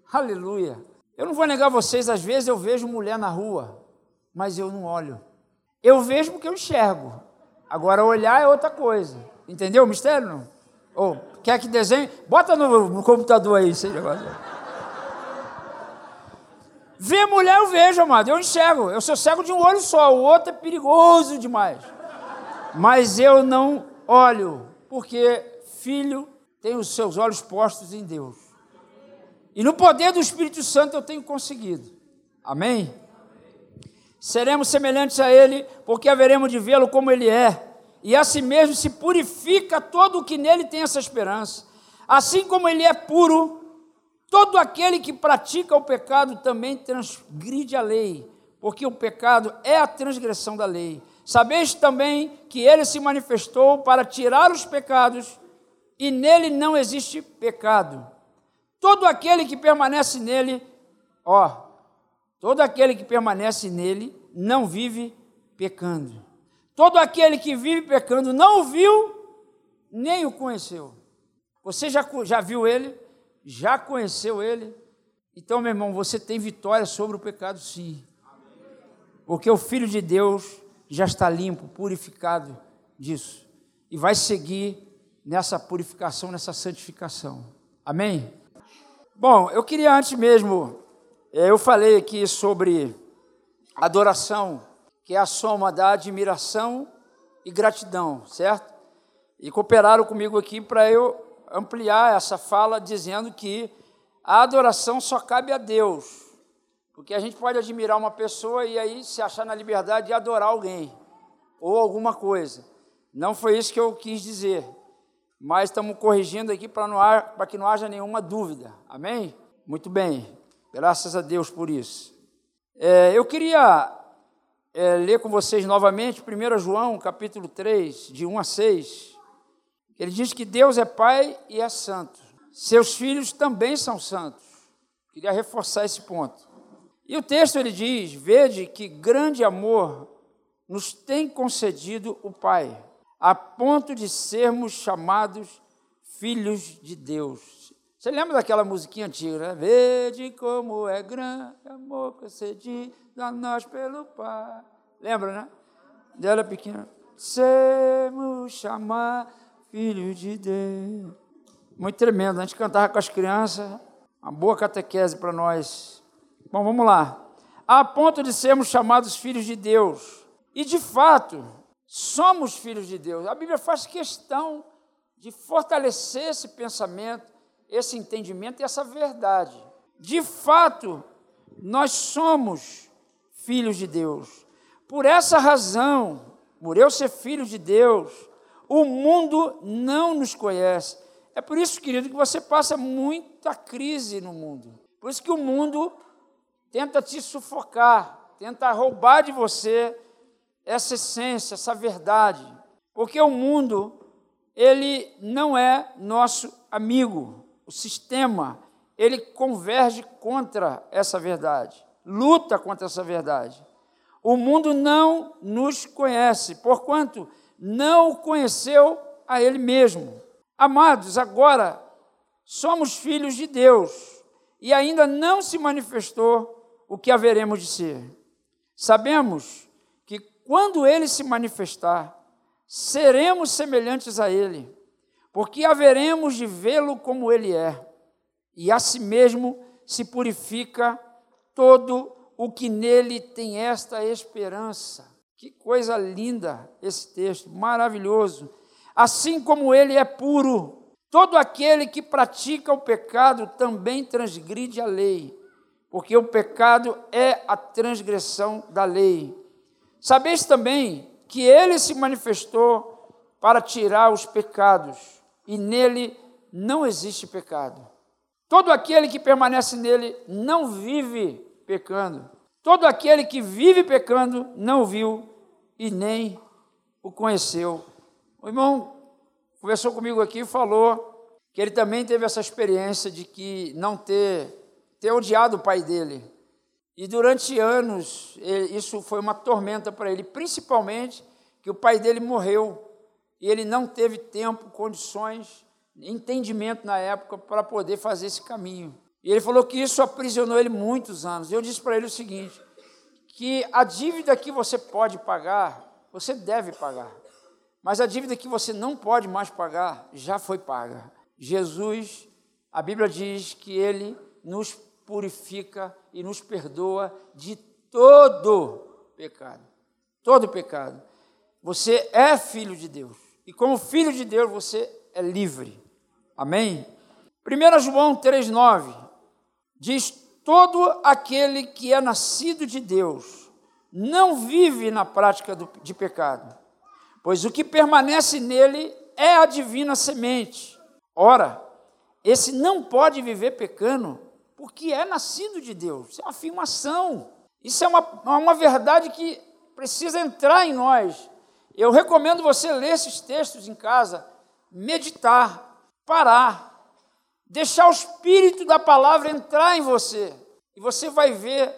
Aleluia. Eu não vou negar vocês, às vezes eu vejo mulher na rua, mas eu não olho. Eu vejo porque eu enxergo. Agora, olhar é outra coisa. Entendeu o mistério? Não? Ou quer que desenhe? Bota no, no computador aí negócio. Ver mulher eu vejo, amado, eu enxergo. Eu sou cego de um olho só, o outro é perigoso demais. Mas eu não olho, porque filho tem os seus olhos postos em Deus. E no poder do Espírito Santo eu tenho conseguido. Amém? Seremos semelhantes a Ele, porque haveremos de vê-lo como Ele é. E assim mesmo se purifica todo o que nele tem essa esperança. Assim como Ele é puro, todo aquele que pratica o pecado também transgride a lei, porque o pecado é a transgressão da lei. Sabeis também que Ele se manifestou para tirar os pecados, e nele não existe pecado. Todo aquele que permanece nele, ó, todo aquele que permanece nele não vive pecando. Todo aquele que vive pecando não viu, nem o conheceu. Você já, já viu ele? Já conheceu ele? Então, meu irmão, você tem vitória sobre o pecado, sim. Porque o Filho de Deus já está limpo, purificado disso. E vai seguir nessa purificação, nessa santificação. Amém? Bom, eu queria antes mesmo, eh, eu falei aqui sobre adoração, que é a soma da admiração e gratidão, certo? E cooperaram comigo aqui para eu ampliar essa fala dizendo que a adoração só cabe a Deus. Porque a gente pode admirar uma pessoa e aí se achar na liberdade de adorar alguém ou alguma coisa. Não foi isso que eu quis dizer mas estamos corrigindo aqui para que não haja nenhuma dúvida. Amém? Muito bem, graças a Deus por isso. É, eu queria é, ler com vocês novamente 1 João, capítulo 3, de 1 a 6. Ele diz que Deus é Pai e é santo. Seus filhos também são santos. Queria reforçar esse ponto. E o texto ele diz: Vede que grande amor nos tem concedido o Pai a ponto de sermos chamados filhos de Deus. Você lembra daquela musiquinha antiga, né? Vede como é grande amor concedido a nós pelo Pai. Lembra, né? Dela pequena. Sermos chamados filhos de Deus. Muito tremendo. A gente cantava com as crianças. Uma boa catequese para nós. Bom, vamos lá. A ponto de sermos chamados filhos de Deus. E de fato, somos filhos de Deus. A Bíblia faz questão de fortalecer esse pensamento, esse entendimento e essa verdade. De fato, nós somos filhos de Deus. Por essa razão, por eu ser filho de Deus, o mundo não nos conhece. É por isso, querido, que você passa muita crise no mundo. Por isso que o mundo tenta te sufocar, tenta roubar de você essa essência, essa verdade, porque o mundo ele não é nosso amigo. O sistema ele converge contra essa verdade, luta contra essa verdade. O mundo não nos conhece, porquanto não o conheceu a ele mesmo. Amados, agora somos filhos de Deus e ainda não se manifestou o que haveremos de ser. Sabemos quando ele se manifestar, seremos semelhantes a ele, porque haveremos de vê-lo como ele é, e a si mesmo se purifica todo o que nele tem esta esperança. Que coisa linda esse texto, maravilhoso. Assim como ele é puro, todo aquele que pratica o pecado também transgride a lei, porque o pecado é a transgressão da lei. Sabeis também que ele se manifestou para tirar os pecados, e nele não existe pecado. Todo aquele que permanece nele não vive pecando. Todo aquele que vive pecando não viu e nem o conheceu. O irmão conversou comigo aqui e falou que ele também teve essa experiência de que não ter, ter odiado o pai dele. E durante anos, isso foi uma tormenta para ele, principalmente que o pai dele morreu e ele não teve tempo, condições, entendimento na época para poder fazer esse caminho. E ele falou que isso aprisionou ele muitos anos. Eu disse para ele o seguinte: que a dívida que você pode pagar, você deve pagar. Mas a dívida que você não pode mais pagar já foi paga. Jesus, a Bíblia diz que ele nos purifica e nos perdoa de todo pecado. Todo pecado. Você é filho de Deus. E como filho de Deus, você é livre. Amém? 1 João 3,9 diz: Todo aquele que é nascido de Deus não vive na prática do, de pecado, pois o que permanece nele é a divina semente. Ora, esse não pode viver pecando, porque é nascido de Deus. Isso é uma afirmação. Isso é uma, uma verdade que precisa entrar em nós. Eu recomendo você ler esses textos em casa, meditar, parar, deixar o espírito da palavra entrar em você. E você vai ver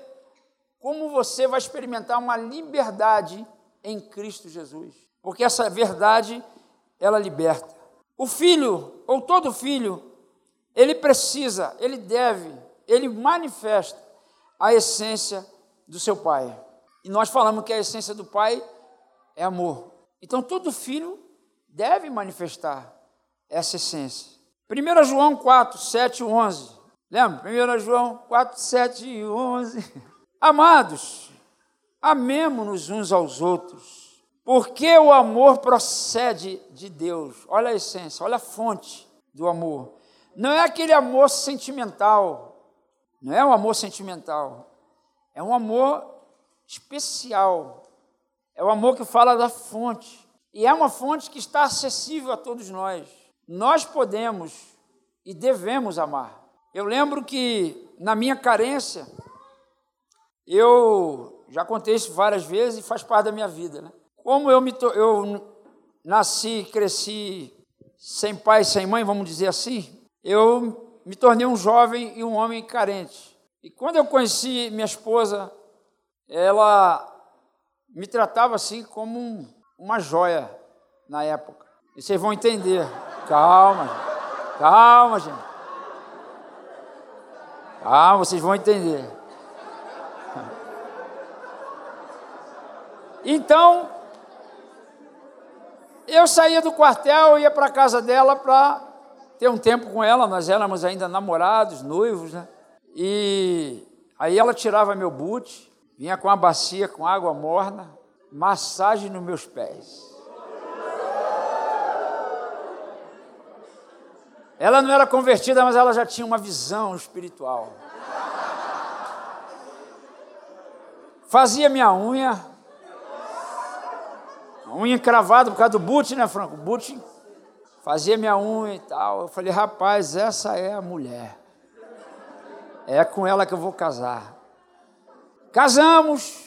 como você vai experimentar uma liberdade em Cristo Jesus. Porque essa verdade, ela liberta. O filho, ou todo filho, ele precisa, ele deve, ele manifesta a essência do seu pai. E nós falamos que a essência do pai é amor. Então todo filho deve manifestar essa essência. 1 João 4, 7 e 11. Lembra? 1 João 4, 7 e 11. Amados, amemos-nos uns aos outros, porque o amor procede de Deus. Olha a essência, olha a fonte do amor. Não é aquele amor sentimental, não é um amor sentimental, é um amor especial, é o amor que fala da fonte. E é uma fonte que está acessível a todos nós. Nós podemos e devemos amar. Eu lembro que na minha carência, eu já contei isso várias vezes e faz parte da minha vida. Né? Como eu, me to... eu nasci, cresci sem pai, sem mãe, vamos dizer assim, eu me tornei um jovem e um homem carente. E quando eu conheci minha esposa, ela me tratava assim como um, uma joia na época. E vocês vão entender. Calma, calma, gente. Calma, vocês vão entender. Então, eu saía do quartel, ia para a casa dela para ter um tempo com ela. Nós éramos ainda namorados, noivos, né? E aí ela tirava meu boot, Vinha com uma bacia com água morna, massagem nos meus pés. Ela não era convertida, mas ela já tinha uma visão espiritual. Fazia minha unha, unha encravada por causa do boot, né, Franco? Boot fazia minha unha e tal. Eu falei, rapaz, essa é a mulher. É com ela que eu vou casar. Casamos.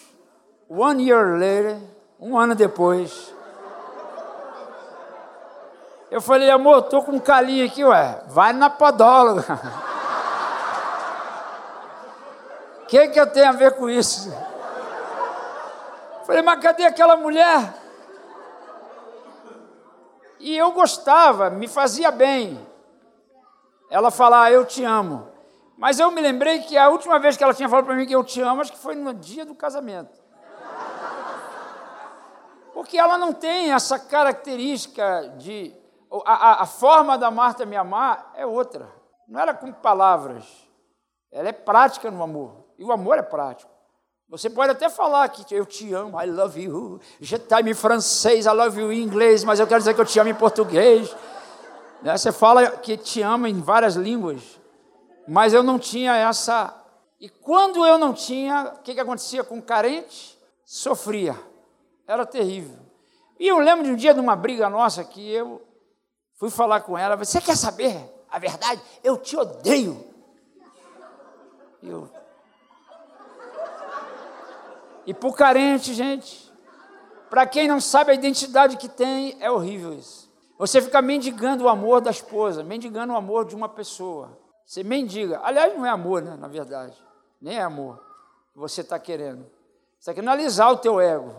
One year later, um ano depois. Eu falei, amor, tô com um calinho aqui, ué. Vai na podóloga. O que, que eu tenho a ver com isso? Falei, mas cadê aquela mulher? E eu gostava, me fazia bem. Ela falar, ah, eu te amo. Mas eu me lembrei que a última vez que ela tinha falado para mim que eu te amo, acho que foi no dia do casamento. Porque ela não tem essa característica de. A, a, a forma da Marta me amar é outra. Não era com palavras. Ela é prática no amor. E o amor é prático. Você pode até falar que eu te amo, I love you. Je t'aime em francês, I love you em inglês, mas eu quero dizer que eu te amo em português. Né, você fala que te ama em várias línguas mas eu não tinha essa. E quando eu não tinha, o que, que acontecia com o carente? Sofria. Era terrível. E eu lembro de um dia de uma briga nossa que eu fui falar com ela. Você quer saber a verdade? Eu te odeio. Eu... E por carente, gente, para quem não sabe a identidade que tem, é horrível isso. Você fica mendigando o amor da esposa, mendigando o amor de uma pessoa. Você mendiga. Aliás, não é amor, né? Na verdade. Nem é amor que você está querendo. Você está querendo alisar o teu ego.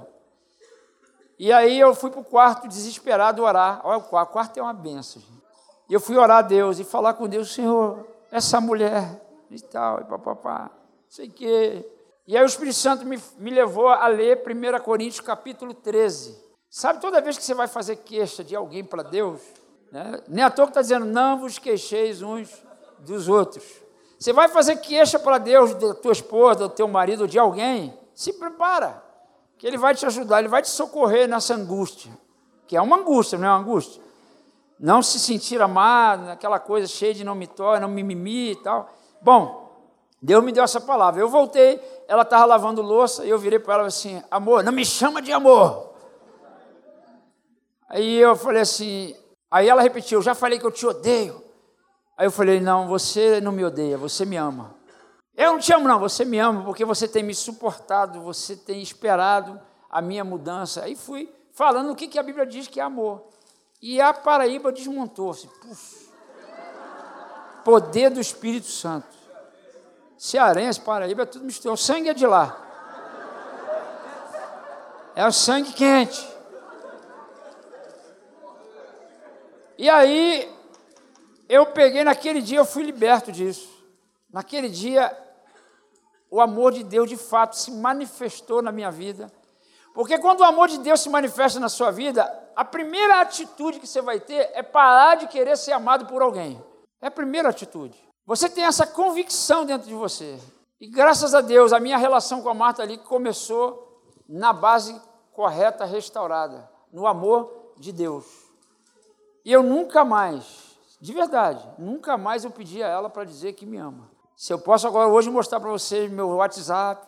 E aí eu fui para o quarto desesperado orar. Olha, o quarto, o quarto é uma benção. Gente. E eu fui orar a Deus e falar com Deus, Senhor, essa mulher e tal, e papapá, sei que. E aí o Espírito Santo me, me levou a ler 1 Coríntios capítulo 13. Sabe, toda vez que você vai fazer queixa de alguém para Deus, né, nem à toa que está dizendo, não vos queixeis uns dos outros. Você vai fazer queixa para Deus da tua esposa, do teu marido, de alguém, se prepara, que Ele vai te ajudar, Ele vai te socorrer nessa angústia, que é uma angústia, não é uma angústia? Não se sentir amado, aquela coisa cheia de não me toca, não mimimi e tal. Bom, Deus me deu essa palavra. Eu voltei, ela estava lavando louça e eu virei para ela assim: amor, não me chama de amor. Aí eu falei assim, aí ela repetiu: eu já falei que eu te odeio. Aí eu falei: não, você não me odeia, você me ama. Eu não te amo, não, você me ama porque você tem me suportado, você tem esperado a minha mudança. Aí fui falando o que, que a Bíblia diz que é amor. E a Paraíba desmontou-se. Poder do Espírito Santo cearense, Paraíba, é tudo misturado. O sangue é de lá. É o sangue quente. E aí, eu peguei naquele dia, eu fui liberto disso. Naquele dia, o amor de Deus de fato se manifestou na minha vida. Porque quando o amor de Deus se manifesta na sua vida, a primeira atitude que você vai ter é parar de querer ser amado por alguém. É a primeira atitude. Você tem essa convicção dentro de você. E graças a Deus, a minha relação com a Marta ali começou na base correta, restaurada, no amor de Deus. E eu nunca mais, de verdade, nunca mais eu pedi a ela para dizer que me ama. Se eu posso agora hoje mostrar para vocês meu WhatsApp.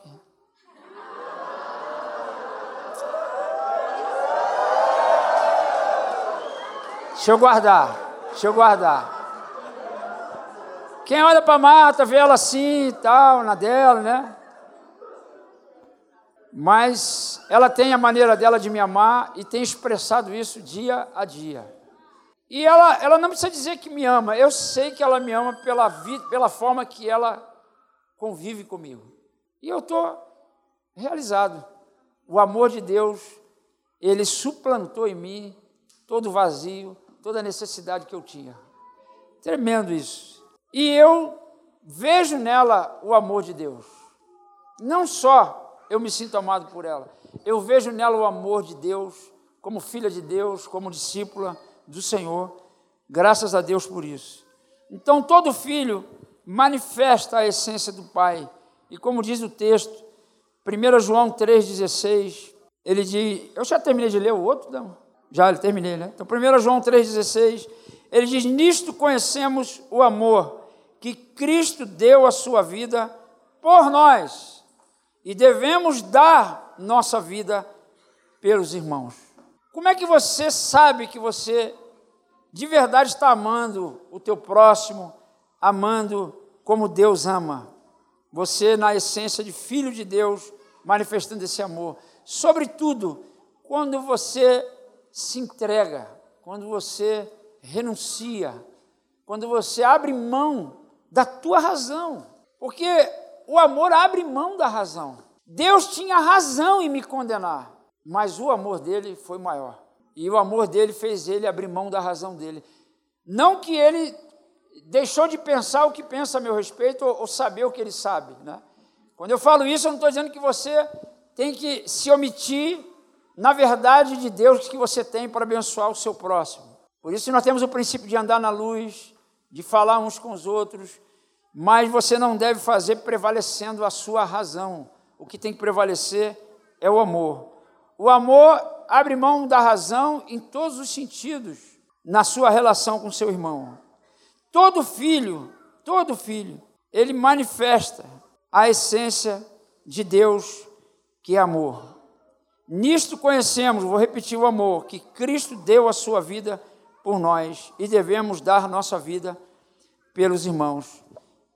Deixa eu guardar, deixa eu guardar. Quem olha para a Marta vê ela assim e tal, na dela, né? Mas ela tem a maneira dela de me amar e tem expressado isso dia a dia. E ela, ela não precisa dizer que me ama, eu sei que ela me ama pela, vida, pela forma que ela convive comigo. E eu estou realizado. O amor de Deus, ele suplantou em mim todo o vazio, toda a necessidade que eu tinha. Tremendo isso. E eu vejo nela o amor de Deus. Não só eu me sinto amado por ela, eu vejo nela o amor de Deus, como filha de Deus, como discípula do Senhor. Graças a Deus por isso. Então, todo filho manifesta a essência do Pai. E como diz o texto, 1 João 3,16, ele diz. Eu já terminei de ler o outro? Não. Já terminei, né? Então, 1 João 3,16, ele diz: Nisto conhecemos o amor que Cristo deu a sua vida por nós e devemos dar nossa vida pelos irmãos. Como é que você sabe que você de verdade está amando o teu próximo, amando como Deus ama? Você, na essência de filho de Deus, manifestando esse amor. Sobretudo, quando você se entrega, quando você renuncia, quando você abre mão da tua razão. Porque o amor abre mão da razão. Deus tinha razão em me condenar, mas o amor dele foi maior. E o amor dele fez ele abrir mão da razão dele. Não que ele deixou de pensar o que pensa a meu respeito ou, saber o que ele sabe. Né? Quando eu falo isso, eu não estou dizendo que você tem que se omitir na verdade de Deus que você tem para abençoar o seu próximo. Por isso nós temos o princípio de andar na luz, de falar uns com os outros, mas você não deve fazer prevalecendo a sua razão. O que tem que prevalecer é o amor. O amor abre mão da razão em todos os sentidos na sua relação com seu irmão. Todo filho, todo filho, ele manifesta a essência de Deus, que é amor. Nisto conhecemos, vou repetir o amor, que Cristo deu a sua vida por nós e devemos dar nossa vida pelos irmãos.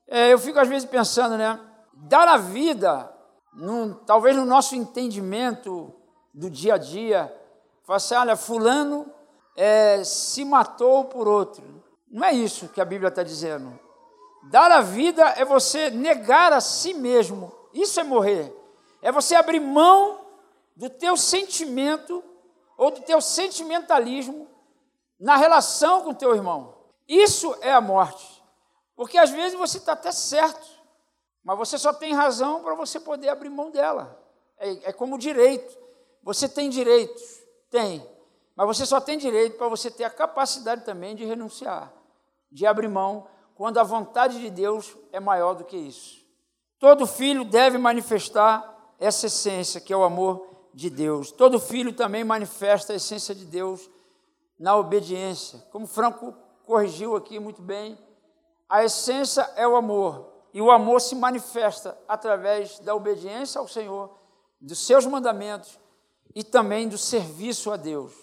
É, eu fico às vezes pensando, né? Dar a vida, num, talvez no nosso entendimento do dia a dia, falar assim, olha, fulano é, se matou por outro. Não é isso que a Bíblia está dizendo. Dar a vida é você negar a si mesmo. Isso é morrer. É você abrir mão do teu sentimento ou do teu sentimentalismo na relação com teu irmão. Isso é a morte. Porque às vezes você está até certo Mas você só tem razão para você poder abrir mão dela. É, é como direito. Você tem direitos? Tem. Mas você só tem direito para você ter a capacidade também de renunciar, de abrir mão, quando a vontade de Deus é maior do que isso. Todo filho deve manifestar essa essência, que é o amor de Deus. Todo filho também manifesta a essência de Deus na obediência. Como Franco corrigiu aqui muito bem, a essência é o amor. E o amor se manifesta através da obediência ao Senhor, dos seus mandamentos e também do serviço a Deus.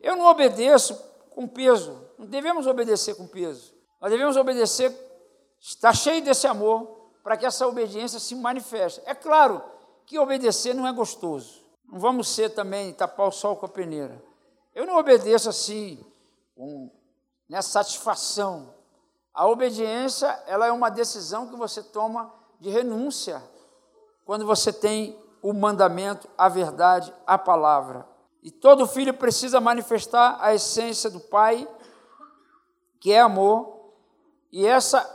Eu não obedeço com peso, não devemos obedecer com peso. Nós devemos obedecer, estar cheio desse amor, para que essa obediência se manifeste. É claro que obedecer não é gostoso. Não vamos ser também tapar o sol com a peneira. Eu não obedeço assim, com né, satisfação. A obediência, ela é uma decisão que você toma de renúncia quando você tem o mandamento, a verdade, a palavra. E todo filho precisa manifestar a essência do Pai, que é amor. E essa,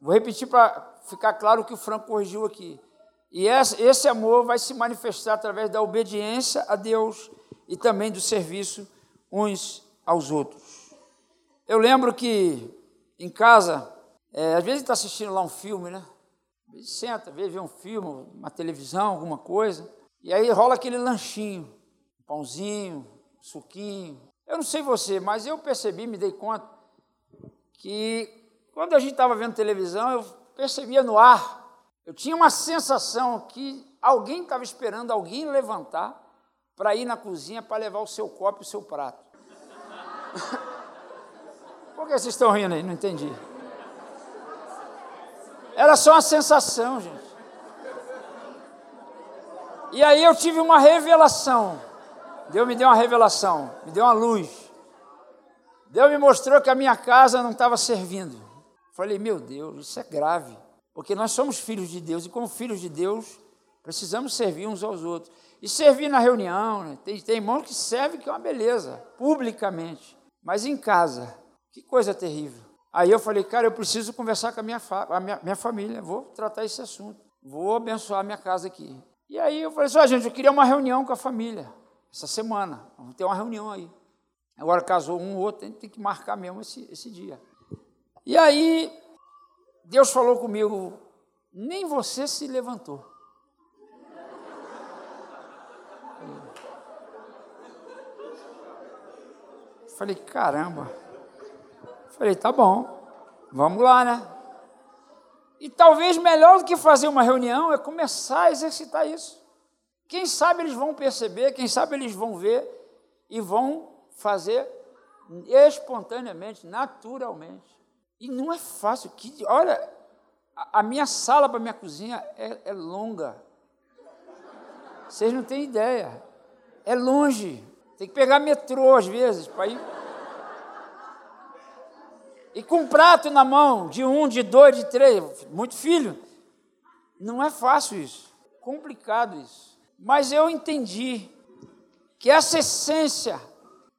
vou repetir para ficar claro o que o Franco corrigiu aqui. E esse amor vai se manifestar através da obediência a Deus e também do serviço uns aos outros. Eu lembro que em casa, é, às vezes está assistindo lá um filme, né? Senta, vê, vê um filme, uma televisão, alguma coisa, e aí rola aquele lanchinho, um pãozinho, um suquinho. Eu não sei você, mas eu percebi, me dei conta, que quando a gente estava vendo televisão, eu percebia no ar, eu tinha uma sensação que alguém estava esperando alguém levantar para ir na cozinha para levar o seu copo e o seu prato. Por que vocês estão rindo aí? Não entendi. Era só uma sensação, gente. E aí eu tive uma revelação. Deus me deu uma revelação, me deu uma luz. Deus me mostrou que a minha casa não estava servindo. Falei, meu Deus, isso é grave. Porque nós somos filhos de Deus e, como filhos de Deus, precisamos servir uns aos outros. E servir na reunião, né? tem, tem irmão que serve, que é uma beleza, publicamente. Mas em casa, que coisa terrível. Aí eu falei, cara, eu preciso conversar com a minha, a minha, minha família, vou tratar esse assunto, vou abençoar a minha casa aqui. E aí eu falei assim, gente, eu queria uma reunião com a família, essa semana, vamos ter uma reunião aí. Agora casou um ou outro, a gente tem que marcar mesmo esse, esse dia. E aí, Deus falou comigo, nem você se levantou. Falei, caramba. Falei, tá bom, vamos lá, né? E talvez melhor do que fazer uma reunião é começar a exercitar isso. Quem sabe eles vão perceber, quem sabe eles vão ver e vão fazer espontaneamente, naturalmente. E não é fácil. Que, olha, a minha sala para minha cozinha é, é longa. Vocês não têm ideia. É longe. Tem que pegar metrô às vezes para ir e com um prato na mão, de um, de dois, de três, muito filho. Não é fácil isso, complicado isso. Mas eu entendi que essa essência,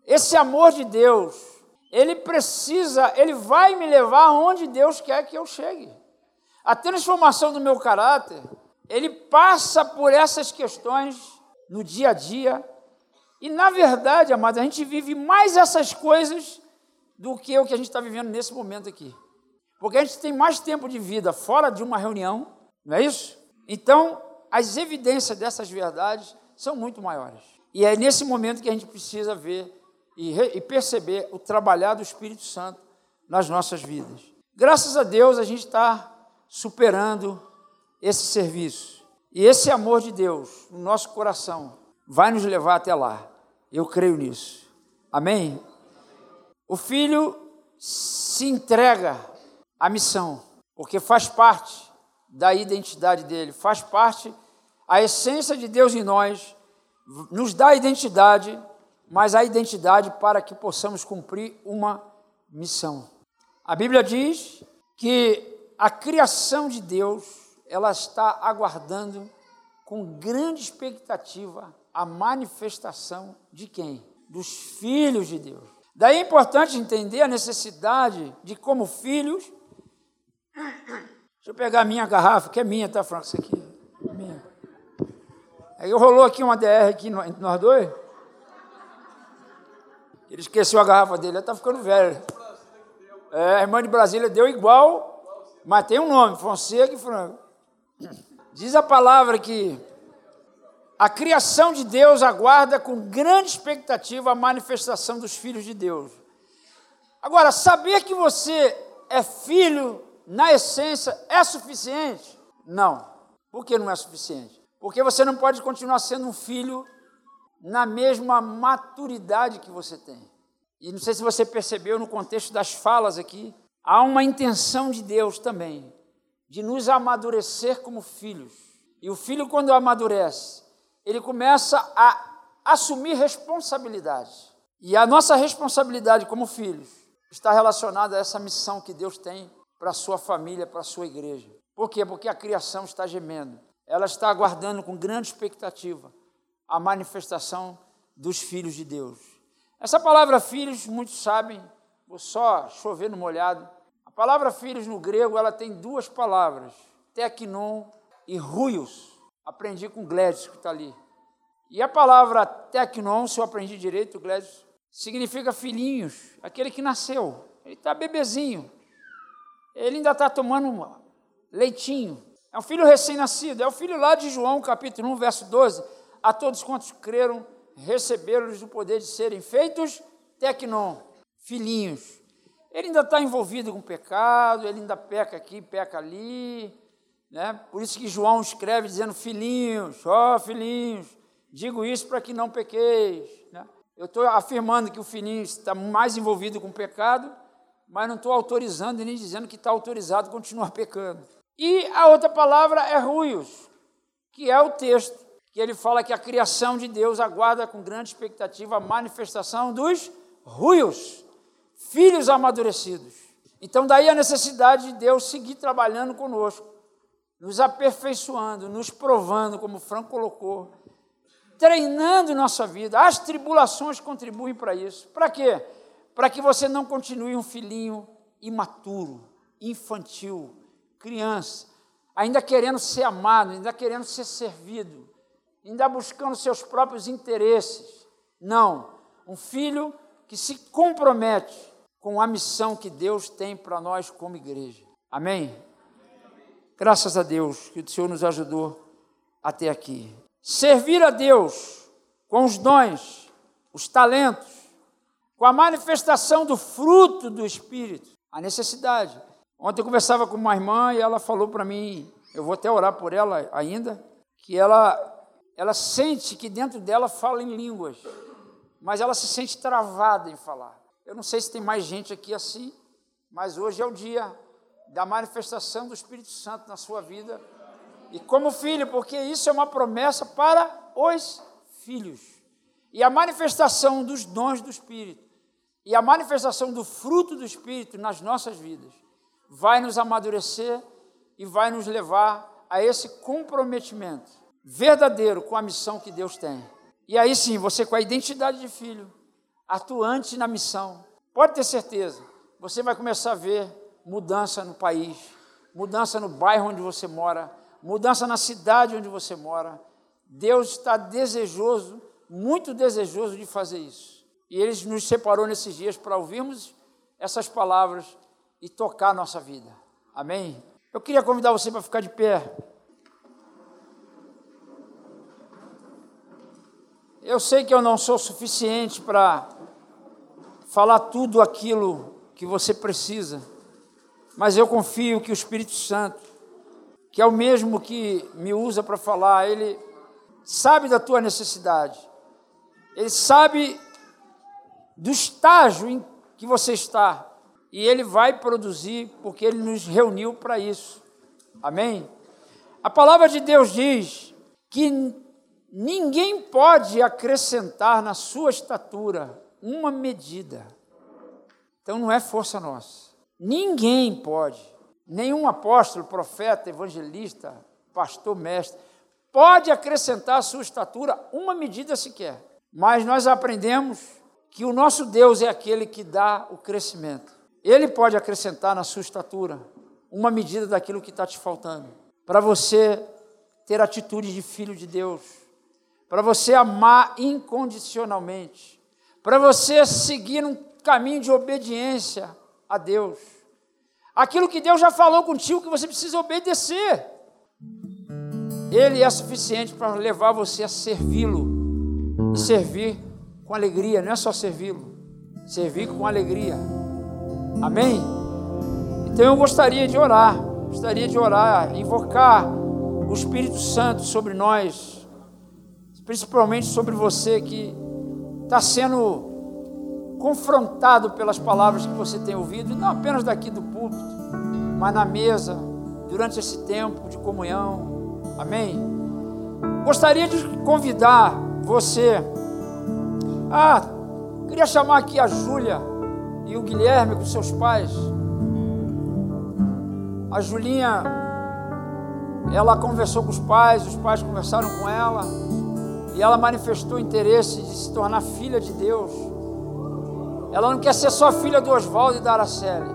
esse amor de Deus, ele precisa, ele vai me levar aonde Deus quer que eu chegue. A transformação do meu caráter, ele passa por essas questões no dia a dia. E na verdade, amado, a gente vive mais essas coisas do que o que a gente está vivendo nesse momento aqui. Porque a gente tem mais tempo de vida fora de uma reunião, não é isso? Então, as evidências dessas verdades são muito maiores. E é nesse momento que a gente precisa ver e, e perceber o trabalhar do Espírito Santo nas nossas vidas. Graças a Deus, a gente está superando esse serviço. E esse amor de Deus no nosso coração vai nos levar até lá. Eu creio nisso. Amém? O filho se entrega à missão, porque faz parte da identidade dele, faz parte a essência de Deus em nós, nos dá identidade, mas a identidade para que possamos cumprir uma missão. A Bíblia diz que a criação de Deus, ela está aguardando com grande expectativa a manifestação de quem? Dos filhos de Deus. Daí é importante entender a necessidade de, como filhos, Deixa eu pegar a minha garrafa, que é minha, tá, Franco? Isso aqui. É minha. Aí rolou aqui uma DR aqui entre nós dois. Ele esqueceu a garrafa dele, ele está ficando velho. É, a irmã de Brasília deu igual, mas tem um nome, Fonseca e Franco. Diz a palavra que a criação de Deus aguarda com grande expectativa a manifestação dos filhos de Deus. Agora, saber que você é filho, na essência, é suficiente? Não. Por que não é suficiente? Porque você não pode continuar sendo um filho na mesma maturidade que você tem. E não sei se você percebeu no contexto das falas aqui, há uma intenção de Deus também de nos amadurecer como filhos. E o filho, quando amadurece, ele começa a assumir responsabilidade. E a nossa responsabilidade como filhos está relacionada a essa missão que Deus tem para a sua família, para a sua igreja. Por quê? Porque a criação está gemendo. Ela está aguardando com grande expectativa a manifestação dos filhos de Deus. Essa palavra filhos, muitos sabem, vou só chover no molhado. A palavra filhos no grego, ela tem duas palavras, teknon e ruios. Aprendi com Gladys, que está ali. E a palavra teknon, se eu aprendi direito, Gladys, significa filhinhos, aquele que nasceu. Ele está bebezinho. Ele ainda está tomando leitinho. É um filho recém-nascido. É o filho lá de João, capítulo 1, verso 12 a todos quantos creram, receberam-lhes o poder de serem feitos tecnon, filhinhos. Ele ainda está envolvido com pecado, ele ainda peca aqui, peca ali. Né? Por isso que João escreve dizendo, filhinhos, ó oh, filhinhos, digo isso para que não pequeis. Né? Eu estou afirmando que o filhinho está mais envolvido com pecado, mas não estou autorizando nem dizendo que está autorizado a continuar pecando. E a outra palavra é ruios, que é o texto que ele fala que a criação de Deus aguarda com grande expectativa a manifestação dos ruios, filhos amadurecidos. Então, daí a necessidade de Deus seguir trabalhando conosco, nos aperfeiçoando, nos provando, como o Franco colocou, treinando nossa vida. As tribulações contribuem para isso. Para quê? Para que você não continue um filhinho imaturo, infantil, criança, ainda querendo ser amado, ainda querendo ser servido ainda buscando seus próprios interesses. Não, um filho que se compromete com a missão que Deus tem para nós como igreja. Amém? Graças a Deus que o Senhor nos ajudou até aqui. Servir a Deus com os dons, os talentos, com a manifestação do fruto do Espírito, a necessidade. Ontem eu conversava com uma irmã e ela falou para mim, eu vou até orar por ela ainda, que ela ela sente que dentro dela fala em línguas, mas ela se sente travada em falar. Eu não sei se tem mais gente aqui assim, mas hoje é o dia da manifestação do Espírito Santo na sua vida. E como filho, porque isso é uma promessa para os filhos. E a manifestação dos dons do Espírito e a manifestação do fruto do Espírito nas nossas vidas vai nos amadurecer e vai nos levar a esse comprometimento verdadeiro com a missão que Deus tem. E aí sim, você com a identidade de filho, atuante na missão, pode ter certeza, você vai começar a ver mudança no país, mudança no bairro onde você mora, mudança na cidade onde você mora. Deus está desejoso, muito desejoso de fazer isso. E Ele nos separou nesses dias para ouvirmos essas palavras e tocar a nossa vida. Amém? Eu queria convidar você para ficar de pé. Eu sei que eu não sou suficiente para falar tudo aquilo que você precisa, mas eu confio que o Espírito Santo, que é o mesmo que me usa para falar, ele sabe da tua necessidade, ele sabe do estágio em que você está, e ele vai produzir, porque ele nos reuniu para isso. Amém? A palavra de Deus diz que Ninguém pode acrescentar na sua estatura uma medida. Então não é força nossa. Ninguém pode. Nenhum apóstolo, profeta, evangelista, pastor, mestre, pode acrescentar à sua estatura uma medida sequer. Mas nós aprendemos que o nosso Deus é aquele que dá o crescimento. Ele pode acrescentar na sua estatura uma medida daquilo que está te faltando. Para você ter atitude de filho de Deus. Para você amar incondicionalmente. Para você seguir um caminho de obediência a Deus. Aquilo que Deus já falou contigo que você precisa obedecer. Ele é suficiente para levar você a servi-lo e servir com alegria, não é só servi-lo, servir com alegria. Amém? Então eu gostaria de orar, gostaria de orar, invocar o Espírito Santo sobre nós, principalmente sobre você que está sendo confrontado pelas palavras que você tem ouvido, não apenas daqui do púlpito, mas na mesa, durante esse tempo de comunhão. Amém? Gostaria de convidar você. Ah, queria chamar aqui a Júlia e o Guilherme com seus pais. A Julinha, ela conversou com os pais, os pais conversaram com ela, e ela manifestou interesse de se tornar filha de Deus. Ela não quer ser só filha do Oswaldo e da Araceli,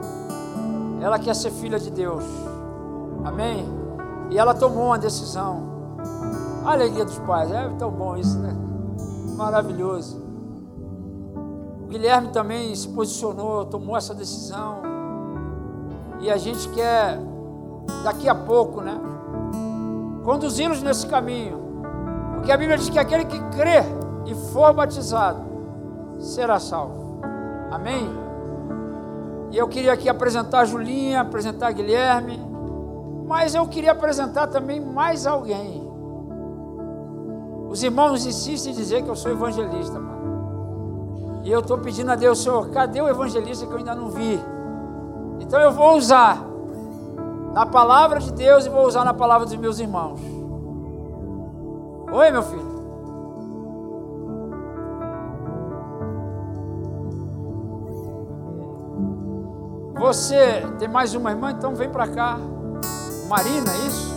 ela quer ser filha de Deus. Amém? E ela tomou uma decisão. A alegria dos pais, é tão bom isso, né? Maravilhoso. O Guilherme também se posicionou, tomou essa decisão. E a gente quer, daqui a pouco, né? Conduzi-los nesse caminho. Porque a Bíblia diz que aquele que crê e for batizado será salvo. Amém? E eu queria aqui apresentar a Julinha, apresentar a Guilherme. Mas eu queria apresentar também mais alguém. Os irmãos insistem em dizer que eu sou evangelista, mano. E eu estou pedindo a Deus, Senhor, cadê o evangelista que eu ainda não vi? Então eu vou usar na palavra de Deus e vou usar na palavra dos meus irmãos. Oi, meu filho. Você tem mais uma irmã, então vem para cá. Marina, é isso?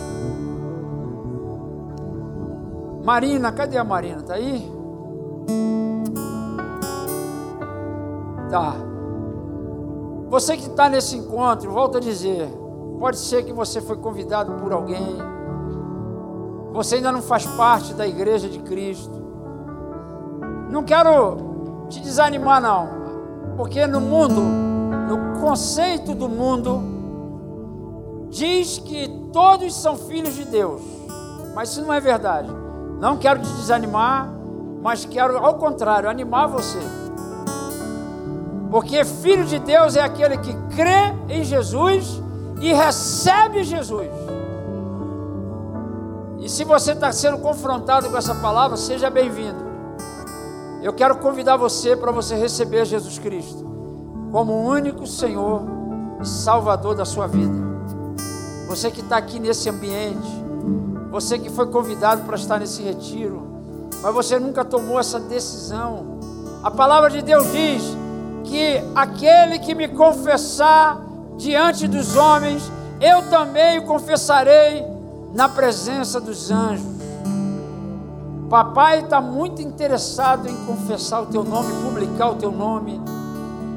Marina, cadê a Marina? Tá aí? Tá. Você que está nesse encontro, volta a dizer, pode ser que você foi convidado por alguém, você ainda não faz parte da igreja de Cristo. Não quero te desanimar, não, porque no mundo, no conceito do mundo, diz que todos são filhos de Deus, mas isso não é verdade. Não quero te desanimar, mas quero, ao contrário, animar você. Porque filho de Deus é aquele que crê em Jesus e recebe Jesus. E se você está sendo confrontado com essa palavra, seja bem-vindo. Eu quero convidar você para você receber Jesus Cristo como o único Senhor e Salvador da sua vida você que está aqui nesse ambiente, você que foi convidado para estar nesse retiro, mas você nunca tomou essa decisão. A palavra de Deus diz que aquele que me confessar diante dos homens, eu também o confessarei na presença dos anjos. Papai está muito interessado em confessar o teu nome, publicar o teu nome,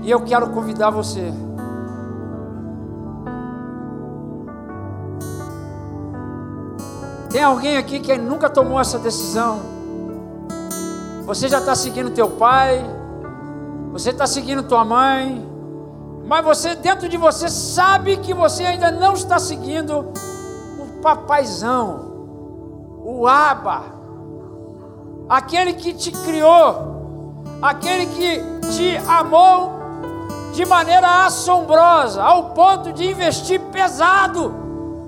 e eu quero convidar você. Tem alguém aqui que nunca tomou essa decisão? Você já está seguindo teu pai, você está seguindo tua mãe, mas você dentro de você sabe que você ainda não está seguindo o papaizão, o aba, aquele que te criou, aquele que te amou de maneira assombrosa, ao ponto de investir pesado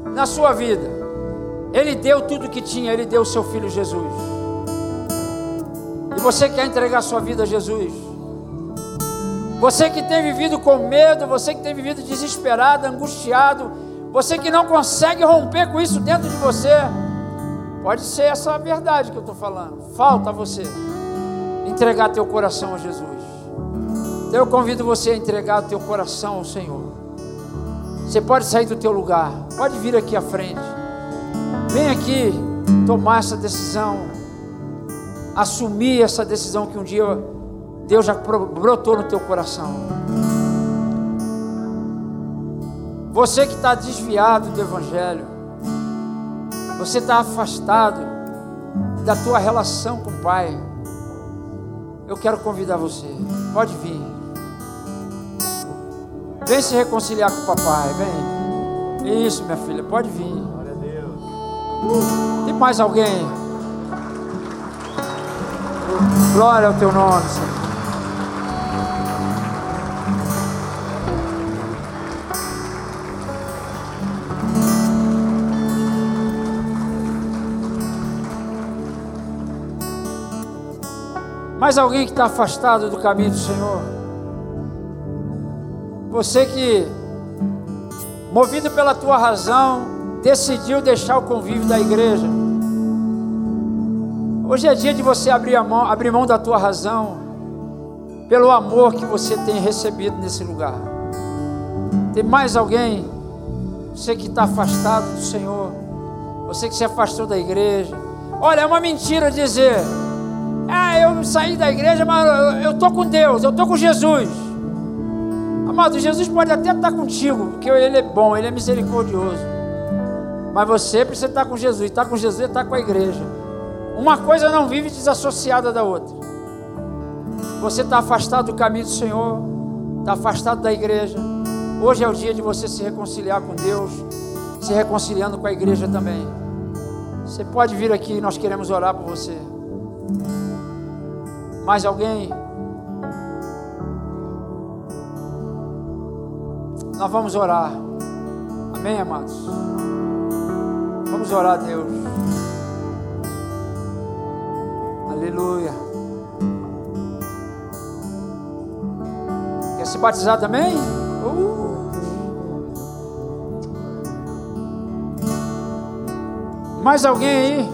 na sua vida. Ele deu tudo que tinha, ele deu o seu filho Jesus. E você quer entregar sua vida a Jesus? Você que tem vivido com medo, você que tem vivido desesperado, angustiado, você que não consegue romper com isso dentro de você, pode ser essa a verdade que eu estou falando. Falta você entregar teu coração a Jesus. Então eu convido você a entregar teu coração ao Senhor. Você pode sair do teu lugar, pode vir aqui à frente. Vem aqui tomar essa decisão, assumir essa decisão que um dia Deus já brotou no teu coração. Você que está desviado do Evangelho, você está afastado da tua relação com o Pai. Eu quero convidar você. Pode vir. Vem se reconciliar com o papai. Vem. Isso, minha filha. Pode vir. Glória a Deus. Tem mais alguém? Glória ao teu nome, Senhor. Mais alguém que está afastado do caminho do Senhor? Você que, movido pela tua razão, decidiu deixar o convívio da igreja. Hoje é dia de você abrir, a mão, abrir mão da tua razão, pelo amor que você tem recebido nesse lugar. Tem mais alguém? Você que está afastado do Senhor, você que se afastou da igreja. Olha, é uma mentira dizer ah, eu saí da igreja, mas eu estou com Deus, eu estou com Jesus. Amado, Jesus pode até estar contigo, porque Ele é bom, Ele é misericordioso. Mas você precisa estar com Jesus, estar com Jesus é estar com a igreja. Uma coisa não vive desassociada da outra. Você está afastado do caminho do Senhor, está afastado da igreja. Hoje é o dia de você se reconciliar com Deus, se reconciliando com a igreja também. Você pode vir aqui, nós queremos orar por você. Mais alguém? Nós vamos orar. Amém, amados? Vamos orar Deus. Aleluia. Quer se batizar também? Uh. Mais alguém aí?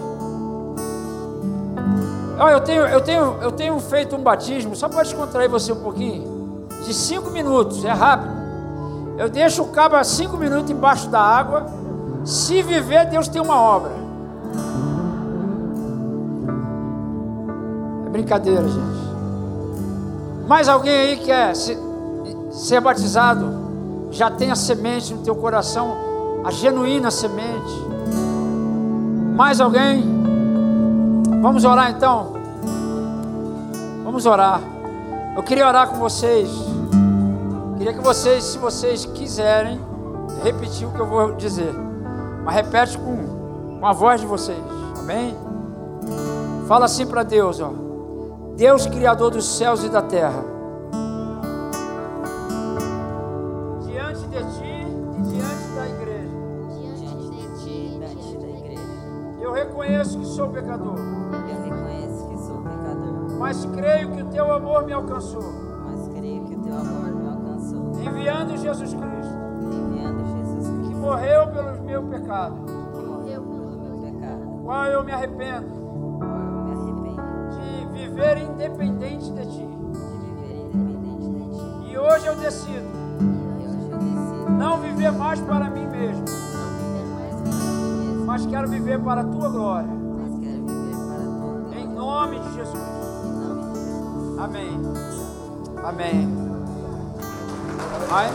Olha, eu tenho, eu, tenho, eu tenho feito um batismo, só para descontrair você um pouquinho, de cinco minutos, é rápido. Eu deixo o cabo a cinco minutos embaixo da água. Se viver, Deus tem uma obra. É brincadeira, gente. Mais alguém aí quer ser, batizado? Já tem a semente no teu coração, a genuína semente. Mais alguém? Vamos orar então? Vamos orar. Eu queria orar com vocês. Queria que vocês, se vocês quiserem, repetir o que eu vou dizer. Mas repete com, com a voz de vocês. Amém? Fala assim para Deus, ó. Deus criador dos céus e da terra. Diante de ti e diante da igreja. Diante de ti e diante da igreja. Eu reconheço que sou pecador. Mas creio que o teu amor me alcançou. Enviando Jesus Cristo. Enviando Jesus Cristo. Que morreu pelos meus pecados. Que morreu pelo meu pecado. Qual eu me arrependo. Eu me arrependo. De viver independente de ti. De viver independente de ti. E hoje eu decido. E hoje eu decido. Não viver mais para mim mesmo. Não viver mais para mim mesmo. Mas quero viver para a tua glória. Mas quero viver para a tua glória. Em nome de Jesus. Amém. Amém. Mais?